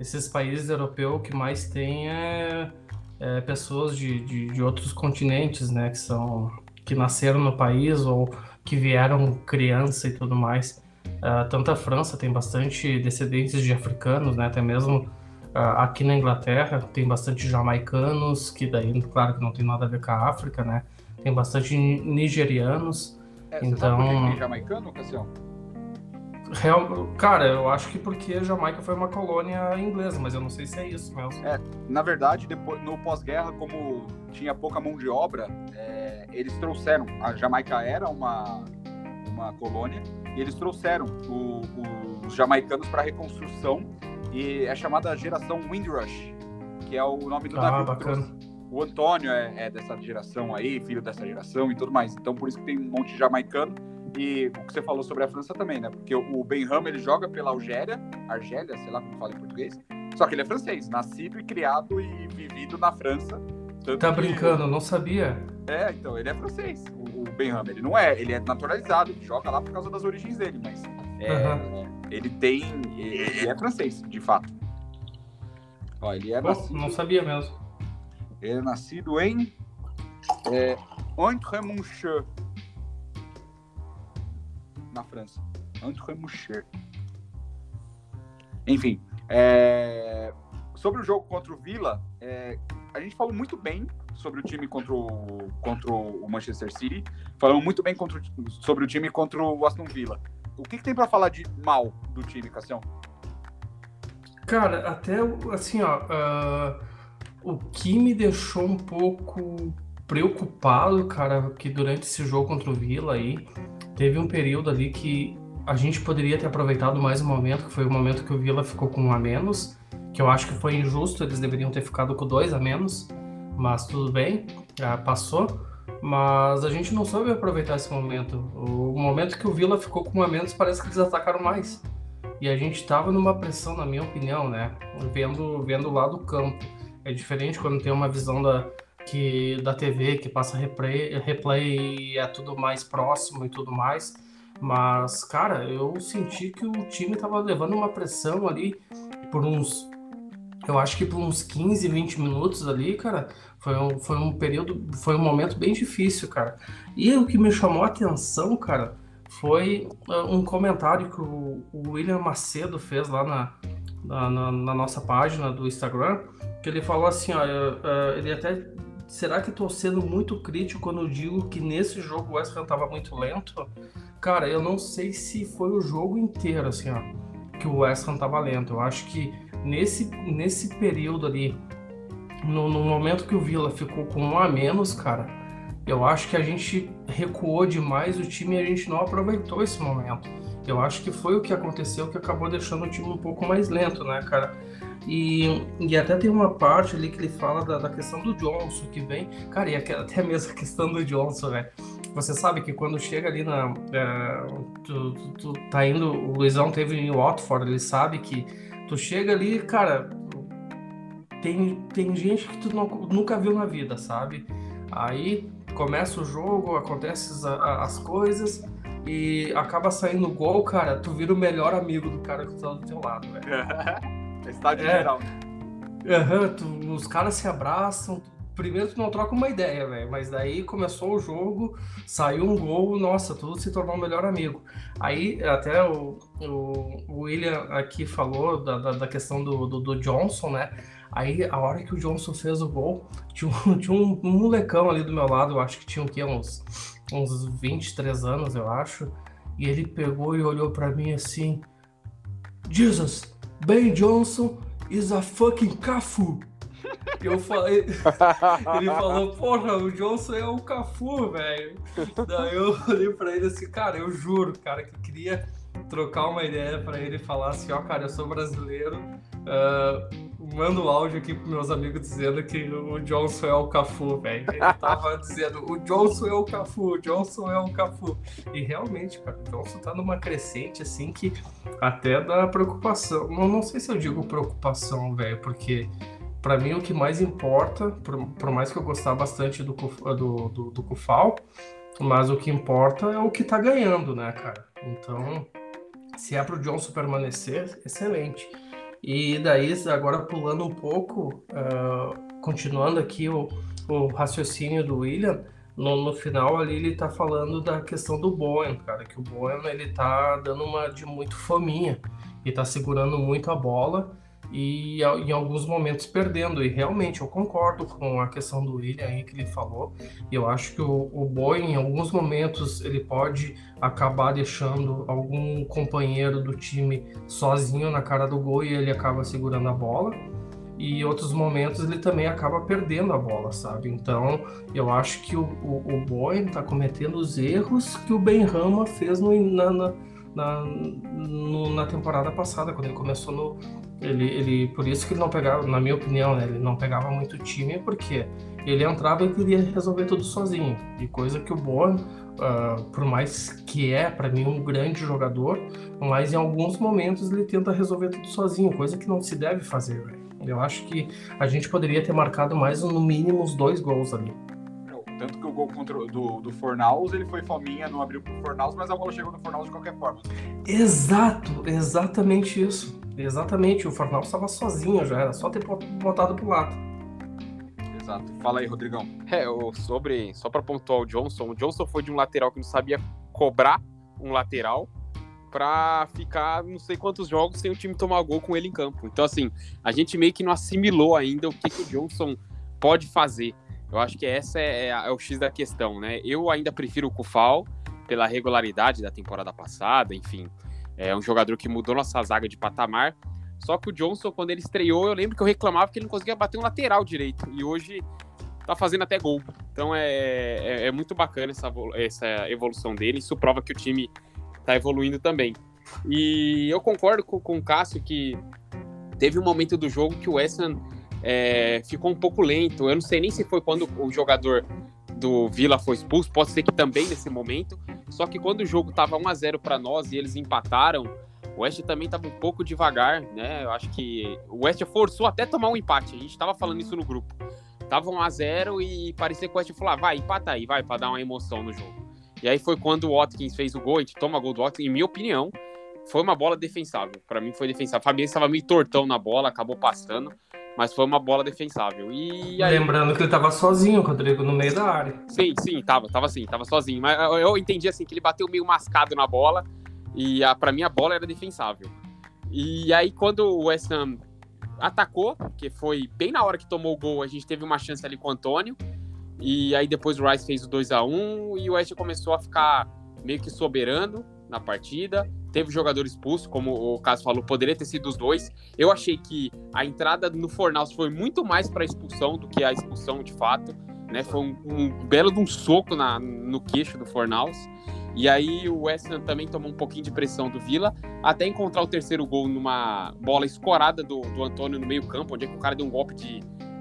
esses países europeus que mais tem é é, pessoas de, de, de, outros continentes, né, que são que nasceram no país ou que vieram criança e tudo mais. Uh, tanto a França tem bastante descendentes de africanos, né, até mesmo uh, aqui na Inglaterra tem bastante jamaicanos, que daí, claro, que não tem nada a ver com a África, né, tem bastante nigerianos. É, então, você sabe jamaicano, Cassião? Real, cara, eu acho que porque a Jamaica foi uma colônia inglesa, mas eu não sei se é isso mesmo. É, na verdade, depois, no pós-guerra, como tinha pouca mão de obra, é, eles trouxeram. A Jamaica era uma, uma colônia e eles trouxeram o, o, os jamaicanos para reconstrução e é chamada geração Windrush, que é o nome do ah, navio. Bacana. O Antônio é, é dessa geração aí, filho dessa geração e tudo mais. Então, por isso que tem um monte de jamaicano e o que você falou sobre a França também, né? Porque o Benham, ele joga pela Algéria, Argélia, sei lá como fala em português. Só que ele é francês, nascido e criado e vivido na França. Tá brincando, eu não sabia. É, então, ele é francês, o, o Benham. Ele não é, ele é naturalizado, ele joga lá por causa das origens dele, mas é, uhum. ele tem. Ele é francês, de fato. Ó, ele é Pô, nascido, Não sabia mesmo. Ele é nascido em. É, Entremoncheux, na França. André Moucher. Enfim, é... sobre o jogo contra o Villa, é... a gente falou muito bem sobre o time contra o, contra o Manchester City, falamos muito bem contra o... sobre o time contra o Aston Villa. O que, que tem para falar de mal do time, Cassião? Cara, até assim, ó, uh, o que me deixou um pouco preocupado, cara, que durante esse jogo contra o Villa aí, teve um período ali que a gente poderia ter aproveitado mais um momento, que foi o momento que o Vila ficou com um a menos, que eu acho que foi injusto, eles deveriam ter ficado com dois a menos, mas tudo bem, passou. Mas a gente não soube aproveitar esse momento. O momento que o Vila ficou com um a menos, parece que eles atacaram mais. E a gente estava numa pressão, na minha opinião, né? Vendo, vendo lá do campo. É diferente quando tem uma visão da, que da TV que passa replay, replay é tudo mais próximo e tudo mais. Mas, cara, eu senti que o time tava levando uma pressão ali por uns. Eu acho que por uns 15, 20 minutos ali, cara. Foi um, foi um período. Foi um momento bem difícil, cara. E o que me chamou a atenção, cara, foi uh, um comentário que o, William Macedo fez lá na, na, na, nossa página do Instagram. Que ele falou assim: ó, uh, ele até será que tô sendo muito crítico quando eu digo que nesse jogo o West Ham tava muito lento? Cara, eu não sei se foi o jogo inteiro, assim, ó, que o West Ham tava lento. Eu acho que nesse, nesse período ali, no, no momento que o Villa ficou com um a menos, cara, eu acho que a gente recuou demais o time e a gente não aproveitou esse momento. Eu acho que foi o que aconteceu que acabou deixando o time um pouco mais lento, né, cara? E, e até tem uma parte ali que ele fala da, da questão do Johnson que vem. Cara, e até mesmo a questão do Johnson, velho. Você sabe que quando chega ali na. É, tu, tu, tu, tá indo. O Luizão teve em Watford, ele sabe que tu chega ali, cara. Tem, tem gente que tu não, nunca viu na vida, sabe? Aí começa o jogo, acontecem as, as coisas e acaba saindo gol, cara, tu vira o melhor amigo do cara que tá do teu lado, velho. É estádio é. geral. Uhum, tu, os caras se abraçam. Primeiro tu não troca uma ideia, velho. Mas daí começou o jogo, saiu um gol, nossa, tudo se tornou o melhor amigo. Aí até o, o, o William aqui falou da, da, da questão do, do, do Johnson, né? Aí, a hora que o Johnson fez o gol, tinha um, tinha um, molecão ali do meu lado, eu acho que tinha o quê? Uns, uns 23 anos, eu acho. E ele pegou e olhou para mim assim: Jesus, Ben Johnson is a fucking Cafu. Eu falei. ele falou, porra, o Johnson é o Cafu, velho. Daí eu olhei pra ele assim, cara, eu juro, cara, que queria trocar uma ideia para ele falar assim, ó, cara, eu sou brasileiro. Uh, mando áudio aqui pros meus amigos dizendo que o Johnson é o Cafu, velho. Ele tava dizendo, o Johnson é o Cafu, o Johnson é o Cafu. E realmente, cara, o Johnson tá numa crescente, assim, que até dá preocupação. Não, não sei se eu digo preocupação, velho, porque para mim o que mais importa, por, por, mais que eu gostar bastante do, do, do, do Cufal, mas o que importa é o que tá ganhando, né, cara? Então, se é pro Johnson permanecer, excelente. E daí, agora pulando um pouco, uh, continuando aqui o, o, raciocínio do William, no, no, final ali ele tá falando da questão do Bowen, cara, que o Bowen ele tá dando uma de muito fominha e tá segurando muito a bola e em alguns momentos perdendo. E realmente eu concordo com a questão do William aí que ele falou. Eu acho que o, o Boy, em alguns momentos, ele pode acabar deixando algum companheiro do time sozinho na cara do gol e ele acaba segurando a bola. E em outros momentos ele também acaba perdendo a bola, sabe? Então eu acho que o, o, o Boy está cometendo os erros que o Ben Rama fez no, na, na, na, no, na temporada passada, quando ele começou no, ele, ele, por isso que ele não pegava, na minha opinião, né, ele não pegava muito time, porque ele entrava e queria resolver tudo sozinho. E coisa que o Boa, uh, por mais que é, para mim, um grande jogador, mas em alguns momentos ele tenta resolver tudo sozinho, coisa que não se deve fazer, véio. Eu acho que a gente poderia ter marcado mais, no mínimo, uns dois gols ali. Tanto que o gol contra, do, do Fornaus, ele foi fominha, não abriu pro Fornaus, mas a bola chegou no Fornaus de qualquer forma. Exato, exatamente isso. Exatamente, o Fornal estava sozinho já, era só ter botado pro lado. Exato. Fala aí, Rodrigão. É, sobre, só para pontuar o Johnson, o Johnson foi de um lateral que não sabia cobrar um lateral para ficar não sei quantos jogos sem o time tomar gol com ele em campo. Então, assim, a gente meio que não assimilou ainda o que, que o Johnson pode fazer. Eu acho que essa é, é, o X da questão, né? Eu ainda prefiro o Kufal pela regularidade da temporada passada, enfim. É um jogador que mudou nossa zaga de patamar. Só que o Johnson, quando ele estreou, eu lembro que eu reclamava que ele não conseguia bater um lateral direito. E hoje tá fazendo até gol. Então é, é, é muito bacana essa, essa evolução dele. Isso prova que o time tá evoluindo também. E eu concordo com, com o Cássio que teve um momento do jogo que o West Ham é, ficou um pouco lento. Eu não sei nem se foi quando o jogador do Vila foi expulso, pode ser que também nesse momento. Só que quando o jogo estava 1 a 0 para nós e eles empataram, o West também estava um pouco devagar, né? Eu acho que o West forçou até tomar um empate. A gente estava falando isso no grupo. Tava 1 a 0 e parecia que o West falou: ah, vai, empata aí, vai, para dar uma emoção no jogo. E aí foi quando o Watkins fez o gol, a gente toma gol do Watkins, em minha opinião, foi uma bola defensável. Para mim foi defensável. Fabiano estava meio tortão na bola, acabou passando mas foi uma bola defensável. E aí... Lembrando que ele tava sozinho, Rodrigo, no meio da área. Sim, sim, tava, tava assim, tava sozinho. Mas eu entendi assim que ele bateu meio mascado na bola e a, pra mim a bola era defensável. E aí quando o West Ham atacou, que foi bem na hora que tomou o gol, a gente teve uma chance ali com o Antônio. E aí depois o Rice fez o 2 a 1 e o West começou a ficar meio que soberano na partida. Teve jogador expulso, como o caso falou, poderia ter sido os dois. Eu achei que a entrada no Fornaus foi muito mais para expulsão do que a expulsão de fato. Né? Foi um, um belo de um soco na, no queixo do Fornaus. E aí o West também tomou um pouquinho de pressão do Vila, até encontrar o terceiro gol numa bola escorada do, do Antônio no meio campo, onde é o cara deu um golpe de,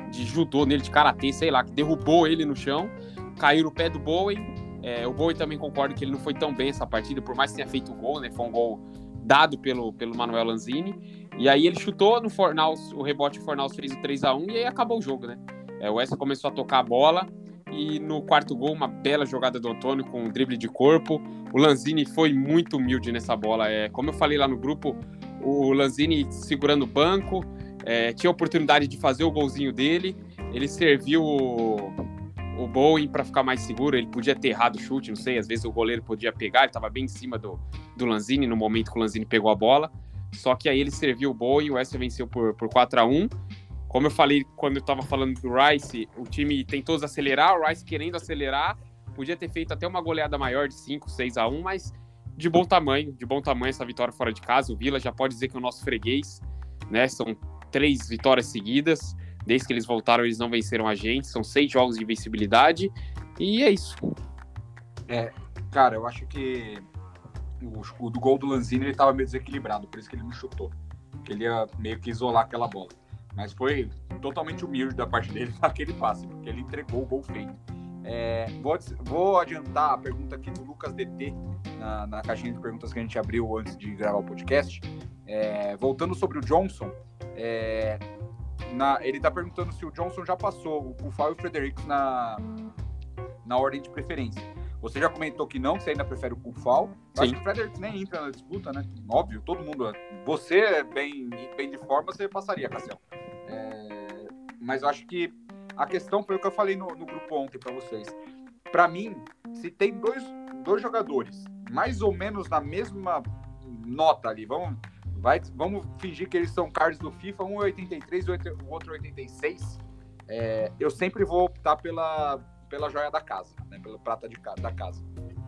de judô nele, de karatê, sei lá, que derrubou ele no chão, caiu no pé do Bowen. É, o Bowen também concordo que ele não foi tão bem essa partida, por mais que tenha feito o gol, né? Foi um gol dado pelo, pelo Manuel Lanzini. E aí ele chutou no Fornaus, o rebote Fornaus fez o 3 a 1 e aí acabou o jogo, né? É, o West começou a tocar a bola e no quarto gol, uma bela jogada do Antônio com um drible de corpo. O Lanzini foi muito humilde nessa bola. É, como eu falei lá no grupo, o Lanzini segurando o banco, é, tinha a oportunidade de fazer o golzinho dele. Ele serviu o, Bowen para ficar mais seguro. Ele podia ter errado o chute, não sei. Às vezes o goleiro podia pegar, ele estava bem em cima do, do Lanzini no momento que o Lanzini pegou a bola. Só que aí ele serviu o Bowen, o West venceu por, por 4 a 1 como eu falei quando eu estava falando do Rice, o time tentou acelerar, o Rice querendo acelerar, podia ter feito até uma goleada maior de 5, 6 a 1, mas de bom tamanho, de bom tamanho essa vitória fora de casa. O Vila já pode dizer que é o nosso freguês, né? São três vitórias seguidas. Desde que eles voltaram, eles não venceram a gente. São seis jogos de invencibilidade. E é isso. É, cara, eu acho que o, o do gol do Lanzini ele tava meio desequilibrado, por isso que ele não chutou. Ele ia meio que isolar aquela bola. Mas foi totalmente humilde da parte dele naquele passe, porque ele entregou o gol feito. É, vou, vou, adiantar a pergunta aqui do Lucas DT, na, na, caixinha de perguntas que a gente abriu antes de gravar o podcast. É, voltando sobre o Johnson, é, na, ele está perguntando se o Johnson já passou o Kufal e o Fredericks na, na ordem de preferência. Você já comentou que não, que você ainda prefere o Kufal. Acho que o Fredericks nem entra na disputa, né? Óbvio, todo mundo. Você, bem, bem de forma, você passaria, Cassiel. É, mas eu acho que a questão foi o que eu falei no, no grupo ontem para vocês. Para mim, se tem dois, dois jogadores mais ou menos na mesma nota ali, vamos, vai, vamos fingir que eles são cards do FIFA, um 83 e o outro 86, é, eu sempre vou optar pela, pela joia da casa, né, pela prata de, da casa.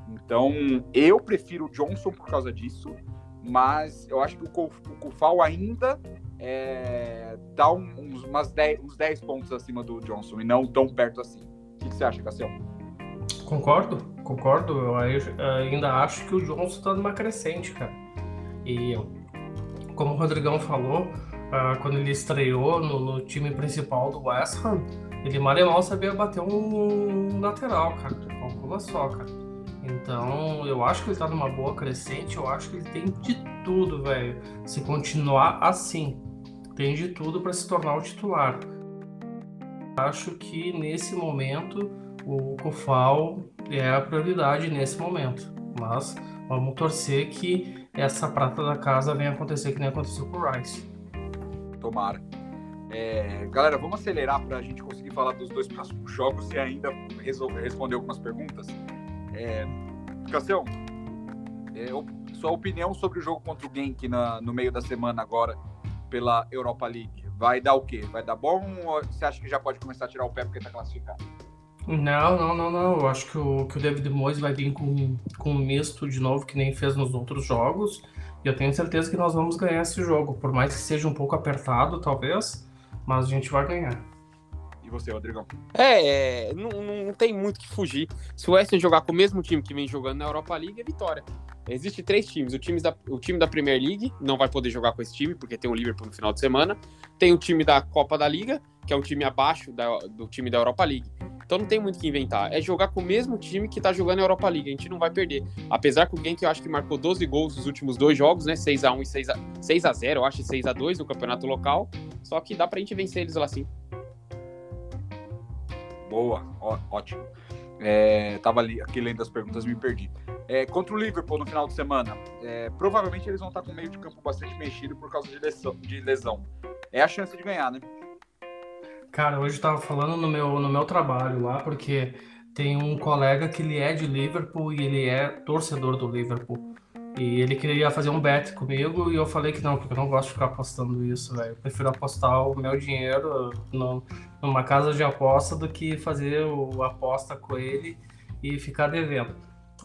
Então, eu prefiro o Johnson por causa disso, mas eu acho que o, o Kufal ainda é, tá uns, umas 10, uns 10 pontos acima do Johnson e não tão perto assim. O que, que você acha, Cassiel? Concordo, concordo. Eu ainda acho que o Johnson tá numa crescente, cara. E como o Rodrigão falou, uh, quando ele estreou no, no, time principal do West Ham, ele mal e mal sabia bater um lateral, cara. Calcula só, cara. Então, eu acho que ele tá numa boa crescente, eu acho que ele tem de tudo, velho. Se continuar assim, tem de tudo para se tornar o titular. Acho que nesse momento o Kofal é a prioridade nesse momento. Mas vamos torcer que essa prata da casa venha acontecer que nem aconteceu com o Rice. Tomara. É, galera, vamos acelerar para a gente conseguir falar dos dois próximos jogos e ainda resolver responder algumas perguntas. É, Cassião, é, sua opinião sobre o jogo contra o Genk na, no meio da semana agora pela Europa League? Vai dar o quê? Vai dar bom ou você acha que já pode começar a tirar o pé porque está classificado? Não, não, não, não. Eu acho que o, que o David Moyes vai vir com, com um misto de novo, que nem fez nos outros jogos. E eu tenho certeza que nós vamos ganhar esse jogo. Por mais que seja um pouco apertado, talvez, mas a gente vai ganhar. E você, Rodrigão? É, é não, não tem muito que fugir. Se o West jogar com o mesmo time que vem jogando na Europa League, é vitória. Existem três times. O time, da, o time da Premier League não vai poder jogar com esse time, porque tem o Liverpool no final de semana. Tem o time da Copa da Liga, que é um time abaixo da, do time da Europa League. Então não tem muito o que inventar. É jogar com o mesmo time que tá jogando a Europa League. A gente não vai perder. Apesar que o Genk eu acho que marcou 12 gols nos últimos dois jogos, né? 6x1 e 6x0, eu acho, e 6x2 no campeonato local. Só que dá pra gente vencer eles lá sim. Boa, ó, ótimo. É, tava ali, aqui lendo as perguntas, me perdi. É, contra o Liverpool no final de semana, é, provavelmente eles vão estar com o meio de campo bastante mexido por causa de lesão, de lesão. É a chance de ganhar, né? Cara, hoje eu tava falando no meu, no meu trabalho lá, porque tem um colega que ele é de Liverpool e ele é torcedor do Liverpool. E ele queria fazer um bet comigo e eu falei que não, porque eu não gosto de ficar apostando isso, velho. Prefiro apostar o meu dinheiro no, numa casa de aposta do que fazer o aposta com ele e ficar devendo.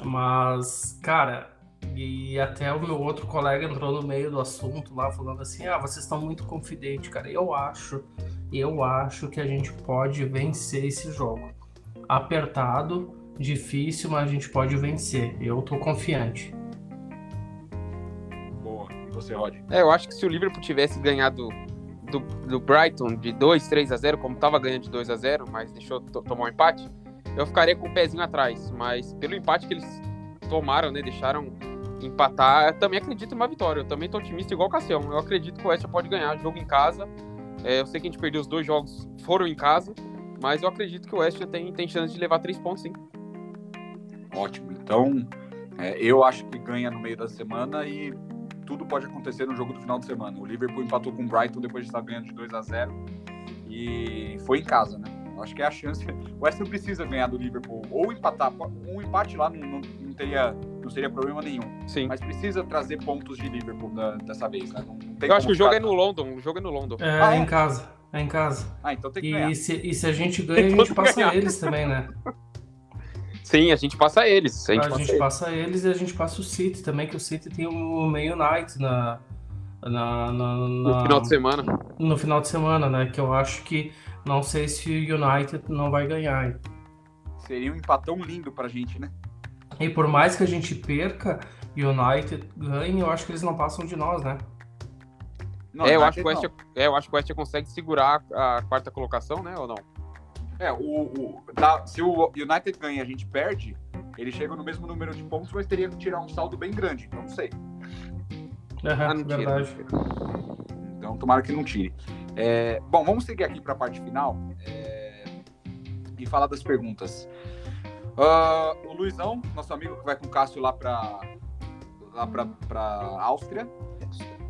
Mas, cara, e até o meu outro colega entrou no meio do assunto lá, falando assim: ah, vocês estão muito confidentes, cara. Eu acho, eu acho que a gente pode vencer esse jogo. Apertado, difícil, mas a gente pode vencer. Eu tô confiante você, Rod? É, eu acho que se o Liverpool tivesse ganhado do, do Brighton de 2, 3 a 0 como estava ganhando de 2 a 0 mas deixou tomar um empate, eu ficaria com o pezinho atrás. Mas pelo empate que eles tomaram, né, deixaram empatar, eu também acredito em uma vitória. Eu também tô otimista igual o Cassião. Eu acredito que o West pode ganhar jogo em casa. É, eu sei que a gente perdeu os dois jogos, foram em casa, mas eu acredito que o West tem, tem chance de levar três pontos, sim. Ótimo. Então, é, eu acho que ganha no meio da semana e tudo pode acontecer no jogo do final de semana. O Liverpool empatou com o Brighton depois de estar ganhando de 2 a 0 e foi em casa, né? Eu acho que é a chance. O West Ham precisa ganhar do Liverpool ou empatar. Um empate lá não, não, não, teria, não seria problema nenhum. Sim. Mas precisa trazer pontos de Liverpool da, dessa vez, né? Não, Eu acho que o jogo é no London. O jogo é no London. É, ah, é? em casa. É em casa. Ah, então tem que e ganhar. Se, e se a gente ganha, a gente passa ganhar. eles também, né? Sim, a gente passa eles. A gente, a passa, gente eles. passa, eles. e a gente passa o City também, que o City tem o Man United na, na, na, na, no final de semana. No final de semana, né? Que eu acho que não sei se o United não vai ganhar. Seria um empatão lindo pra gente, né? E por mais que a gente perca, United ganhe, eu acho que eles não passam de nós, né? Não, é, eu acho, que o West, é, eu acho que o West consegue segurar a quarta colocação, né? Ou não? É, o, o da, se o United ganha e a gente perde, ele chega no mesmo número de pontos, mas teria que tirar um saldo bem grande. Então, não sei. É, ah, não verdade. Tira, então, tomara que não tire. É, bom, vamos seguir aqui para a parte final é, e falar das perguntas. Uh, o Luizão, nosso amigo que vai com o Cássio lá para lá para Áustria,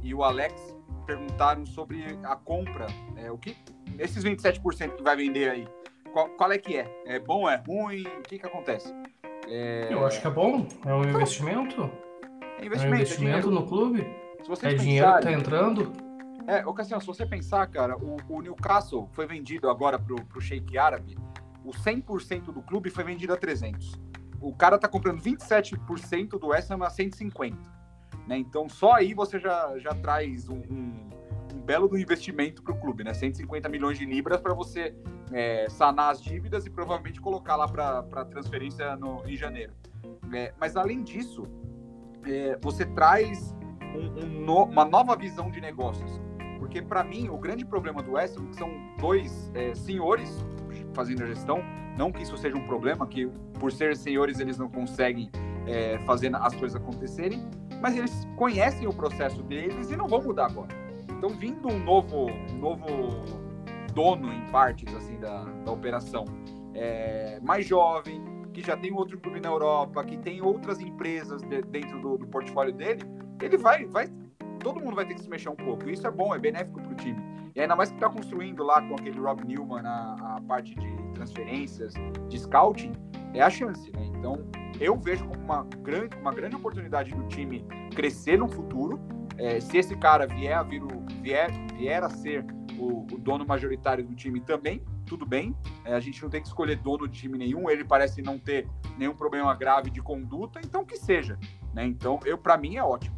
e o Alex perguntaram sobre a compra, é, o que esses 27% que vai vender aí qual, qual é que é? É bom, é ruim? O que que acontece? É... Eu acho que é bom. É um investimento. É investimento, é um investimento é no clube. é dinheiro que tá entrando. É, ô Cassiano, se você pensar, cara, o, o Newcastle foi vendido agora pro, pro Sheik Árabe, o 100% do clube foi vendido a 300. O cara tá comprando 27% do West Ham a 150. Né? Então, só aí você já, já traz um, um belo do investimento para o clube, né? 150 milhões de libras para você é, sanar as dívidas e provavelmente colocar lá para transferência no, em janeiro. É, mas além disso, é, você traz um, um no, uma nova visão de negócios. Porque para mim, o grande problema do West Ham, que são dois é, senhores fazendo a gestão, não que isso seja um problema, que por ser senhores eles não conseguem é, fazer as coisas acontecerem, mas eles conhecem o processo deles e não vão mudar agora. Então, vindo um novo, novo dono, em partes, assim, da, da operação, é, mais jovem, que já tem outro clube na Europa, que tem outras empresas de, dentro do, do, portfólio dele, ele vai, vai. Todo mundo vai ter que se mexer um pouco. Isso é bom, é benéfico para o time. E ainda mais que está construindo lá com aquele Rob Newman a, a parte de transferências, de scouting, é a chance, né? Então, eu vejo como uma grande, uma grande oportunidade do time crescer no futuro é, se esse cara vier a, vir o, vier, vier a ser o, o, dono majoritário do time também, tudo bem. É, a gente não tem que escolher dono de time nenhum. Ele parece não ter nenhum problema grave de conduta, então que seja. Né? Então, eu para mim é ótimo.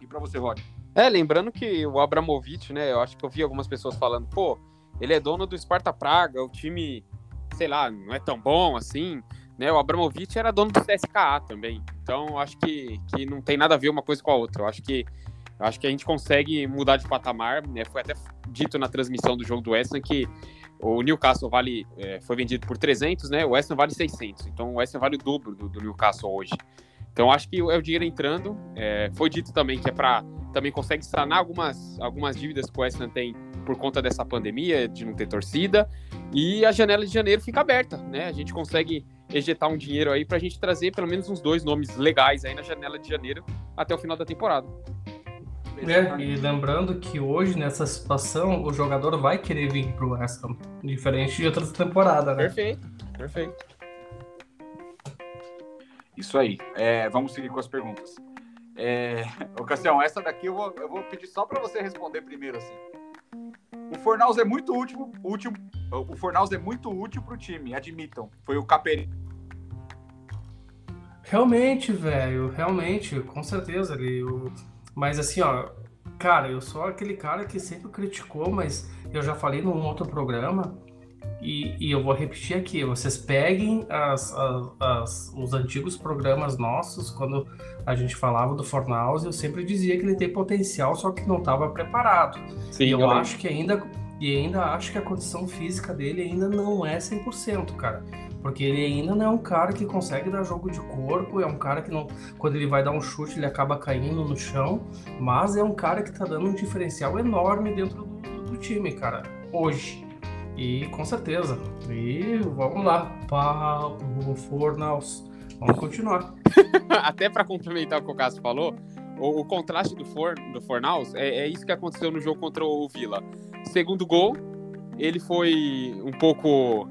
E para você, Rod? É, lembrando que o Abramovich, né? Eu acho que eu vi algumas pessoas falando, pô, ele é dono do Sparta Praga, o time, sei lá, não é tão bom assim. Né, o Abramovich era dono do CSKA também. Então, acho que, que não tem nada a ver uma coisa com a outra. Eu acho que, acho que a gente consegue mudar de patamar. Né? Foi até dito na transmissão do jogo do West que o Newcastle vale, é, foi vendido por 300, né? O West vale 600. Então, o West vale o dobro do, do Newcastle hoje. Então, acho que é o dinheiro entrando. É, foi dito também que é para também consegue sanar algumas, algumas dívidas que o West tem por conta dessa pandemia, de não ter torcida. E a janela de janeiro fica aberta, né? A gente consegue ejetar um dinheiro aí para a gente trazer pelo menos uns dois nomes legais aí na janela de janeiro até o final da temporada. É, e lembrando que hoje, nessa situação, o jogador vai querer vir pro West Ham, diferente de outras temporadas, né? Perfeito, perfeito. Isso aí. É, vamos seguir com as perguntas. É... Ô, Cassião, essa daqui eu vou, eu vou pedir só para você responder primeiro, assim. O Fornaus é muito útil, útil o Fornaus é muito útil pro time, admitam. Foi o Caperi. Realmente, velho, realmente, com certeza. Ele, o... Mas assim, ó, cara, eu sou aquele cara que sempre criticou, mas eu já falei num outro programa e, e, eu vou repetir aqui: vocês peguem as, as, as, os antigos programas nossos, quando a gente falava do Fornaus, eu sempre dizia que ele tem potencial, só que não estava preparado. Sim, e eu, eu acho que ainda. E ainda acho que a condição física dele ainda não é 100%, cara. Porque ele ainda não é um cara que consegue dar jogo de corpo, é um cara que não, quando ele vai dar um chute ele acaba caindo no chão, mas é um cara que tá dando um diferencial enorme dentro do, do, do time, cara, hoje. E com certeza. E vamos lá, Pablo Fornaus. Vamos continuar. Até para complementar o que o Cássio falou, o, o contraste do, For, do Fornaus é, é, isso que aconteceu no jogo contra o Vila. Segundo gol, ele foi um pouco.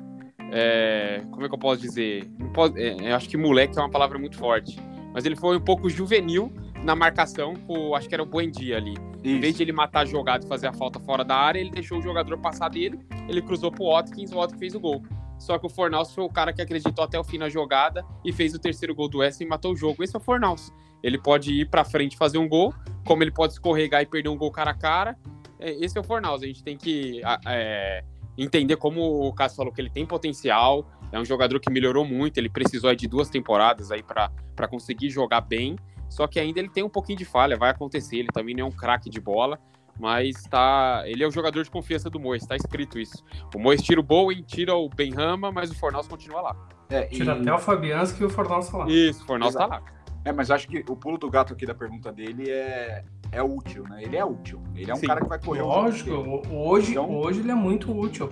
É, como é que eu posso dizer? É, eu acho que moleque é uma palavra muito forte. Mas ele foi um pouco juvenil na marcação, acho que era o Buendia ali. Isso. Em vez de ele matar a jogada e fazer a falta fora da área, ele deixou o jogador passar dele, ele cruzou pro Watkins, o Watkins fez o gol. Só que o Fornaus foi o cara que acreditou até o fim na jogada e fez o terceiro gol do West e matou o jogo. Esse é o Fornaus. Ele pode ir para frente fazer um gol, como ele pode escorregar e perder um gol cara a cara. É, esse é o Fornaus. A gente tem que é, entender como o Cássio falou que ele tem potencial. É um jogador que melhorou muito. Ele precisou de duas temporadas aí para conseguir jogar bem. Só que ainda ele tem um pouquinho de falha, vai acontecer. Ele também não é um craque de bola, mas tá, ele é o jogador de confiança do Mois, tá escrito isso. O Mois tira o Bowen, tira o Benrama, mas o Fornaus continua lá. É, e... Tira até o Fabianski e o Fornaus tá lá. Isso, o Fornaus tá lá. É, mas acho que o pulo do gato aqui da pergunta dele é, é útil, né? Ele é útil. Ele é um Sim. cara que vai correr Lógico, hoje, então, hoje ele é muito útil.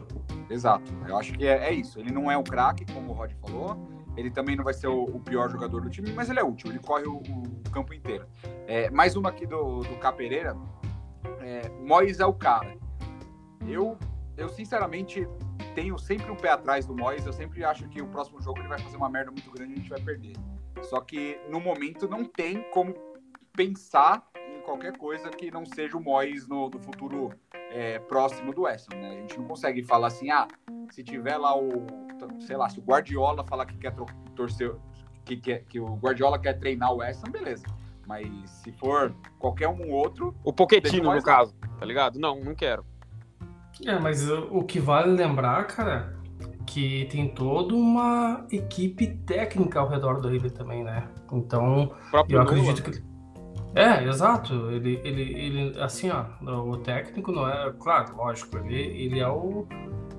Exato. Eu acho que é, é isso. Ele não é um craque, como o Rod falou ele também não vai ser o, o, pior jogador do time, mas ele é útil, ele corre o, o campo inteiro. É, mais uma aqui do, do Capereira. É, Mois é o cara. Eu, eu, sinceramente, tenho sempre um pé atrás do Mois. Eu sempre acho que o próximo jogo ele vai fazer uma merda muito grande e a gente vai perder. Só que no momento não tem como pensar qualquer coisa que não seja o Mois no, no futuro é, próximo do West né? A gente não consegue falar assim, ah, se tiver lá o sei lá, se o Guardiola falar que quer torcer, que, quer, que o Guardiola quer treinar o West Ham, beleza. Mas se for qualquer um outro. O Poquetino, no caso, tá ligado? Não, não quero. É, mas o que vale lembrar, cara, que tem toda uma equipe técnica ao redor do River também, né? Então, eu acredito que. É, exato. Ele, ele, ele, assim, ó, o técnico não é, claro, lógico, ele, ele é o,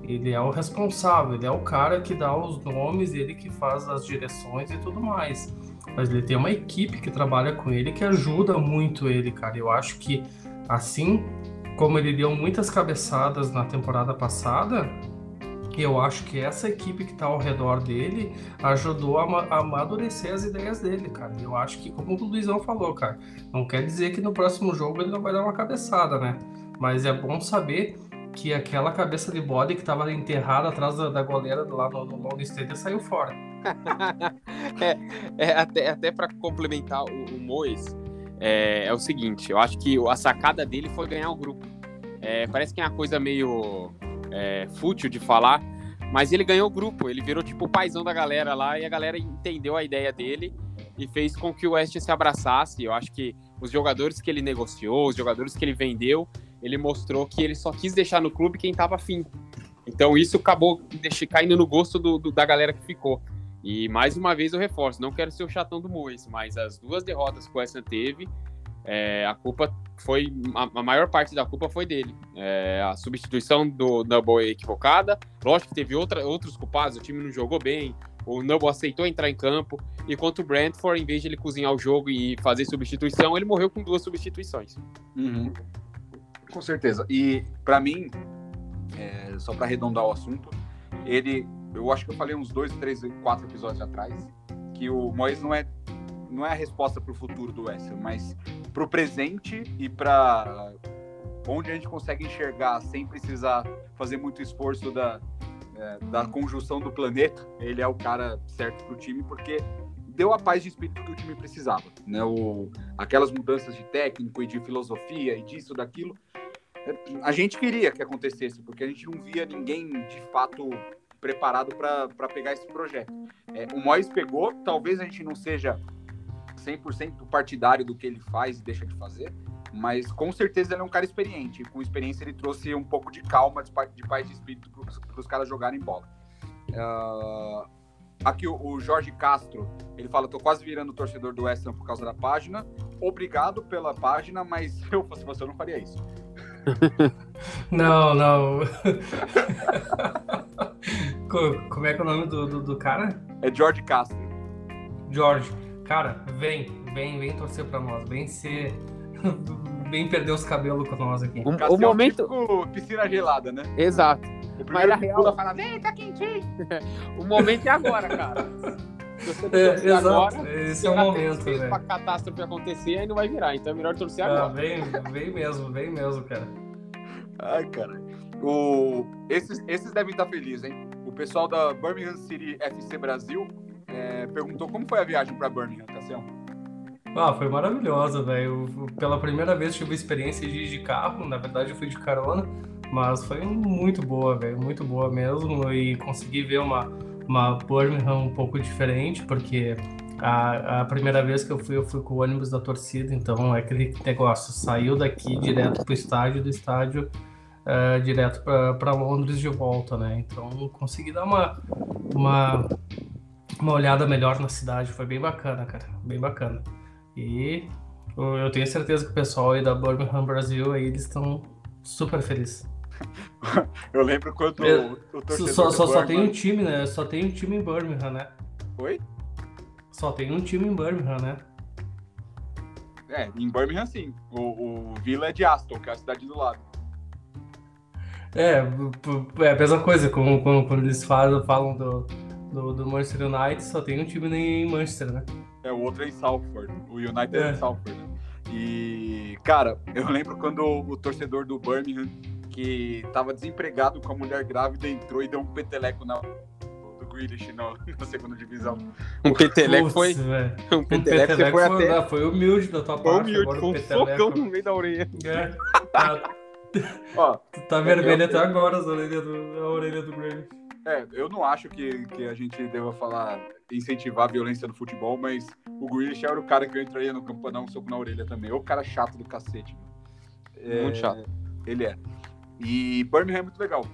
ele é o responsável, ele é o cara que dá os nomes, ele que faz as direções e tudo mais. Mas ele tem uma equipe que trabalha com ele que ajuda muito ele, cara. Eu acho que assim como ele deu muitas cabeçadas na temporada passada, eu acho que essa equipe que está ao redor dele ajudou a, amadurecer as ideias dele, cara. Eu acho que, como o Luizão falou, cara, não quer dizer que no próximo jogo ele não vai dar uma cabeçada, né? Mas é bom saber que aquela cabeça de bode que estava enterrada atrás da, da goleira lá no, no Long Stadium saiu fora. é, é, até até para complementar o, o Mois, é, é, o seguinte: eu acho que a sacada dele foi ganhar o grupo. É, parece que é uma coisa meio é, fútil de falar, mas ele ganhou o grupo, ele virou tipo o paizão da galera lá e a galera entendeu a ideia dele e fez com que o West se abraçasse. Eu acho que os jogadores que ele negociou, os jogadores que ele vendeu, ele mostrou que ele só quis deixar no clube quem estava afim. Então isso acabou caindo no gosto do, do, da galera que ficou. E mais uma vez eu reforço, não quero ser o chatão do Mois, mas as duas derrotas que o West teve, é, a culpa foi, a, maior parte da culpa foi dele. É, a substituição do Noble é equivocada, lógico que teve outra, outros culpados, o time não jogou bem, o Noble aceitou entrar em campo, e quanto o Brentford, em vez de ele cozinhar o jogo e fazer substituição, ele morreu com duas substituições. Uhum. Com certeza. E para mim, é, só para arredondar o assunto, ele, eu acho que eu falei uns dois, três, quatro episódios atrás que o Mois não é não é a resposta para o futuro do West mas para o presente e para onde a gente consegue enxergar sem precisar fazer muito esforço da, é, da conjunção do planeta, ele é o cara certo para o time, porque deu a paz de espírito que o time precisava. Né? O, aquelas mudanças de técnico e de filosofia e disso, daquilo, a gente queria que acontecesse, porque a gente não via ninguém de fato preparado para pegar esse projeto. É, o Mois pegou, talvez a gente não seja 100% partidário do que ele faz e deixa de fazer, mas com certeza ele é um cara experiente. Com experiência ele trouxe um pouco de calma, de paz de espírito para os caras jogarem bola. Uh, aqui o, o, Jorge Castro, ele fala, tô quase virando torcedor do West Ham por causa da página. Obrigado pela página, mas eu fosse você, eu não faria isso. não, não. Como é que é o nome do, do, do cara? É George Castro. George, cara, vem, vem, vem torcer pra nós, vem ser. vem perder os cabelos com nós aqui. O, o momento. Tipo piscina gelada, né? Exato. Mas na real ela fala, vem, tá quentinho. o momento é agora, cara. É, exato, agora, esse é o momento, velho. Pra catástrofe acontecer, aí não vai virar, então é melhor torcer ah, agora. Vem, vem mesmo, vem mesmo, cara. Ai, cara. O... Esses, esses devem estar felizes, hein? O pessoal da Birmingham City FC Brasil perguntou como foi a viagem para Birmingham, Cassião. Ah, foi maravilhosa, velho. Pela primeira vez tive experiência de ir de carro, na verdade eu fui de carona, mas foi muito boa, velho, muito boa mesmo. E consegui ver uma, uma Birmingham um pouco diferente, porque a, a primeira vez que eu fui, eu fui com o ônibus da torcida, então é aquele negócio, saiu daqui direto pro estádio, do estádio uh, direto para Londres de volta, né? Então consegui dar uma, uma, uma olhada melhor na cidade, foi bem bacana, cara, bem bacana. E eu tenho certeza que o pessoal aí da Birmingham Brasil aí eles estão super felizes. eu lembro quando eu, o, o só, só, só tem um time, né? Só tem um time em Birmingham, né? Oi? Só tem um time em Birmingham, né? É, em Birmingham sim. O, o Villa é de Aston, que é a cidade do lado. É, é a mesma coisa, como quando eles falam, falam do, do, do, Manchester United, só tem um time em Manchester, né? É, o outro é em Salford. O United é, é em Salford. Né? E, cara, eu lembro quando o, torcedor do Birmingham, que tava desempregado com a mulher grávida, entrou e deu um peteleco na do Grealish na, na segunda divisão. Um peteleco foi. Um peteleco, um peteleco foi, foi, até... foi humilde da tua foi parte. Humilde, foi um socão no meio da orelha. É, tá. Ó, tu tá vermelho eu, até agora a orelha do, a orelha do Grêmio. É, eu não acho que, que a gente deva falar, incentivar a violência no futebol, mas o Grealish era o cara que eu entraria no campo pra dar um soco na orelha também. O cara chato do cacete. É, muito chato. Ele é. E Birmingham é muito legal.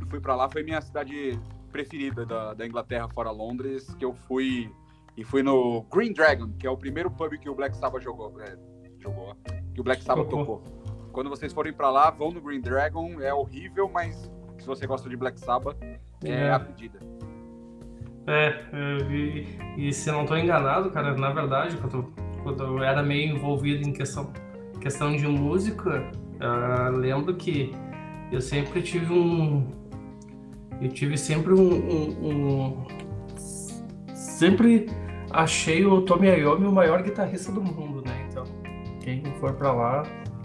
Eu fui pra lá, foi minha cidade preferida da, da Inglaterra, fora Londres, que eu fui e fui no Green Dragon, que é o primeiro pub que o Black Sabbath jogou. É, jogou, que o Black Sabbath tocou. Quando vocês forem para lá, vão no Green Dragon. É horrível, mas se você gosta de Black Sabbath, é, é. a pedida. É, e, e, se não estou enganado, cara, na verdade, quando, quando eu era meio envolvido em questão, questão de música, uh, lembro que eu sempre tive um. Eu tive sempre um. um, um sempre achei o Tommy Iommi o maior guitarrista do mundo, né? Então, quem for para lá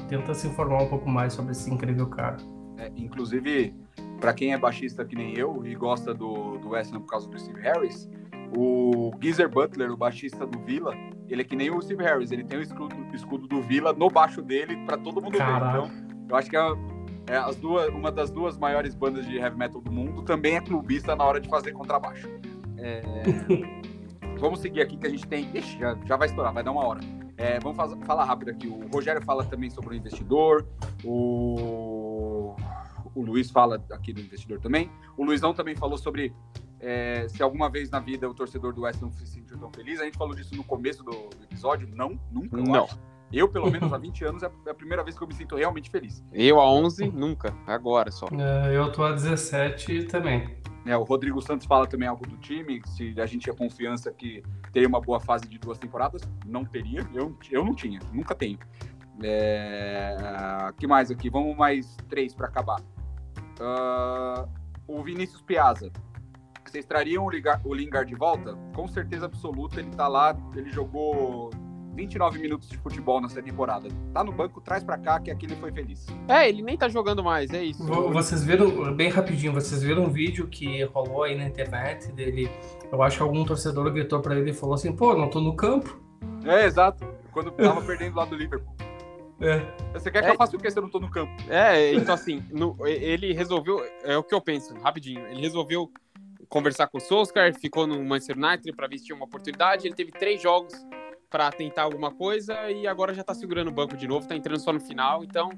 tenta se informar um pouco mais sobre esse incrível cara. É, inclusive, para quem é baixista que nem eu e gosta do, do West Ham por causa do Steve Harris, o Geezer Butler, o baixista do Villa, ele é que nem o Steve Harris, ele tem o escudo, escudo do Villa no baixo dele para todo mundo Caraca. ver. Então, eu acho que é, é, as duas, uma das duas maiores bandas de heavy metal do mundo, também é clubista na hora de fazer contrabaixo. É... Vamos seguir aqui que a gente tem. Ixi, já, já vai estourar, vai dar uma hora. É, vamos fazer, falar rápido aqui. O Rogério fala também sobre o investidor. O, o Luiz fala aqui do investidor também. O Luizão também falou sobre é, se alguma vez na vida o torcedor do West não se sentiu tão feliz. A gente falou disso no começo do, do episódio. Não, nunca. Eu não. Acho. Eu, pelo menos há 20 anos, é, é a primeira vez que eu me sinto realmente feliz. Eu há 11, nunca. Agora só. É, eu tô há 17 também. É, o Rodrigo Santos fala também algo do time, se a gente tinha confiança que teria uma boa fase de duas temporadas. Não teria, eu, eu não tinha, nunca tenho. É, que mais aqui? Vamos mais três para acabar. Uh, o Vinícius Piazza. Vocês trariam o Lingard de volta? Com certeza absoluta, ele tá lá, ele jogou 29 minutos de futebol nessa temporada. Tá no banco, traz pra cá que aqui ele foi feliz. É, ele nem tá jogando mais, é isso. Vo- Vocês viram, bem rapidinho, vocês viram um vídeo que rolou aí na internet dele. Eu acho que algum torcedor gritou pra ele e falou assim: pô, não tô no campo. É, exato. Quando tava perdendo lá do Liverpool. É. Você quer que É. eu faça o quê se eu não tô no campo? É, então assim, no- ele resolveu, é o que eu penso, rapidinho, ele resolveu conversar com o Solskjaer, ficou no Manchester United para ver se tinha uma oportunidade, ele teve três jogos para tentar alguma coisa e agora já tá segurando o banco de novo, tá entrando só no final, então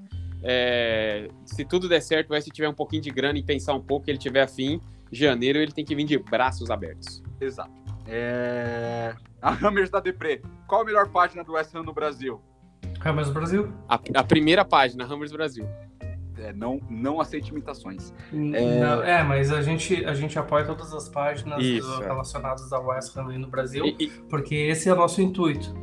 é, se tudo der certo, vai se tiver um pouquinho de grana e pensar um pouco, ele tiver afim, janeiro ele tem que vir de braços abertos. Exato. É... A Hammers da Depre. Qual a melhor página do West Ham no Brasil? Hammers Brasil? A, a primeira página, Hammers Brasil. É, não, não aceite imitações. Não, É, mas a gente, a gente apoia todas as páginas Isso, do- é. relacionadas ao West Ham no Brasil, E, e- porque esse é o nosso intuito.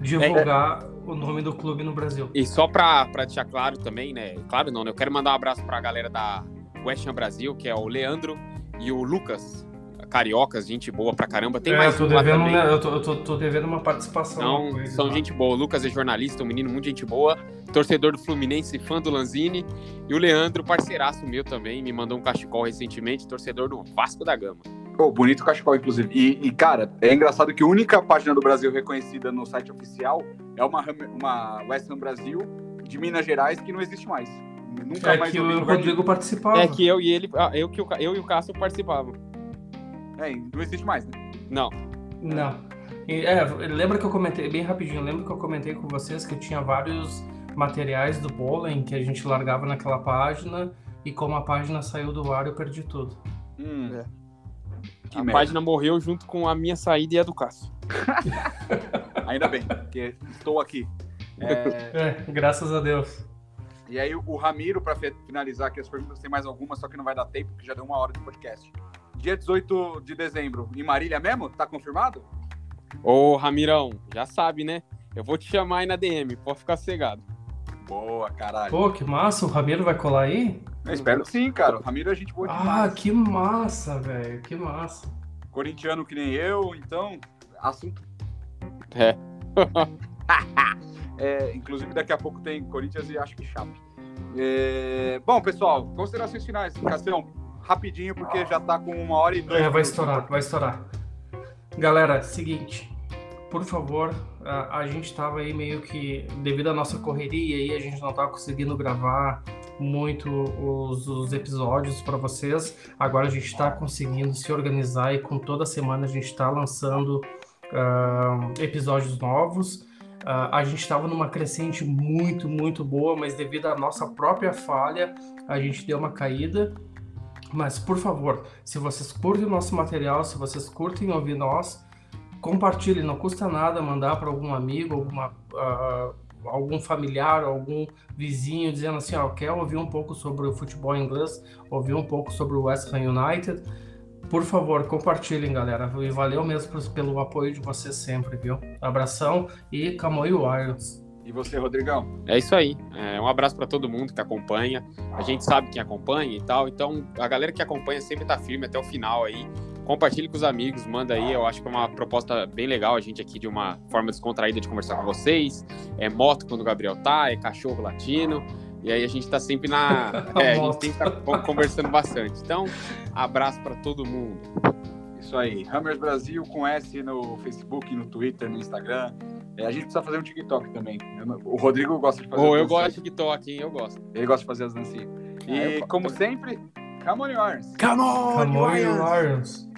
Divulgar o nome do clube no Brasil. E só pra, pra deixar claro também, né? Claro não, né? Eu quero mandar um abraço pra galera da West Ham Brasil, que é o Leandro e o Lucas, cariocas, gente boa pra caramba. Tem É, mais eu tô um lá devendo, também. né, eu tô, eu tô- tô devendo uma participação. Então, eles são lá. gente boa. O Lucas é jornalista, um menino muito gente boa, torcedor do Fluminense, fã do Lanzini. E o Leandro, parceiraço meu também, me mandou um cachecol recentemente, torcedor do Vasco da Gama. Pô, bonito cachecol, inclusive. E, e, cara, é engraçado que a única página do Brasil reconhecida no site oficial é uma, uma West Ham Brasil de Minas Gerais que não existe mais. Nunca É mais que o Rodrigo participava. É que eu e ele, ah, eu, que o, Ca- eu e o Cássio participavam. É, não existe mais, né? Não. Não. E, é, lembra que eu comentei, bem rapidinho, lembra que eu comentei com vocês que eu tinha vários materiais do Bowling que a gente largava naquela página e como a página saiu do ar eu perdi tudo. Hum. É. Que a merda. página morreu junto com a minha saída e a do Cássio. Ainda bem, porque estou aqui. É, É, graças a Deus. e aí, o Ramiro, para finalizar aqui as perguntas, tem mais algumas, só que não vai dar tempo, porque já deu uma hora de podcast. Dia 18 de dezembro, em Marília mesmo? Tá confirmado? Ô, Ramirão, já sabe, né? Eu vou te chamar aí na DM, pode ficar cegado. Boa, caralho. Pô, que massa, o Ramiro vai colar aí? Eu espero sim, cara. O Ramiro é gente boa Ah, demais. que massa, velho, que massa. Corintiano que nem eu, então, assunto. É. É, inclusive, daqui a pouco tem Corinthians e acho que Chape. É, bom, pessoal, considerações finais. Cassião, rapidinho, porque já tá com uma hora e dois. É, vai estourar, vai estourar. Galera, seguinte, por favor, a, a gente tava aí meio que, devido à nossa correria aí, a gente não tava conseguindo gravar muito os, os episódios para vocês. Agora a gente tá conseguindo se organizar e com toda semana a gente tá lançando ah, episódios novos. Ah, a gente estava numa crescente muito, muito boa, mas devido à nossa própria falha, a gente deu uma caída. Mas, por favor, se vocês curtem o nosso material, se vocês curtem ouvir nós, compartilhem, não custa nada mandar para algum amigo, alguma, ah, algum familiar, algum vizinho, dizendo assim, ó, quer ouvir um pouco sobre o futebol inglês, ouvir um pouco sobre o West Ham United. Por favor, compartilhem, galera. E valeu mesmo pelo apoio de vocês sempre, viu? Abração e Camoio Lions. E você, Rodrigão? É isso aí. É, um abraço para todo mundo que acompanha. A gente sabe quem acompanha e tal. Então, a galera que acompanha sempre tá firme até o final aí. Compartilhe com os amigos, manda aí. Eu acho que é uma proposta bem legal a gente aqui de uma forma descontraída de conversar com vocês. É moto quando o Gabriel tá, é cachorro latino. E aí a gente tá sempre na. É, a gente sempre tá con- conversando bastante. Então, abraço para todo mundo. Isso aí. Hammers Brasil com S no Facebook, no Twitter, no Instagram. É, a gente precisa fazer um TikTok também. Não- o Rodrigo gosta de fazer. Ou as eu gosto de TikTok, hein? Eu gosto. Ele gosta de fazer as dancinhas. Ah, eu E, como sempre, Come on, Yours. Come on, Camoio Lions! Lions.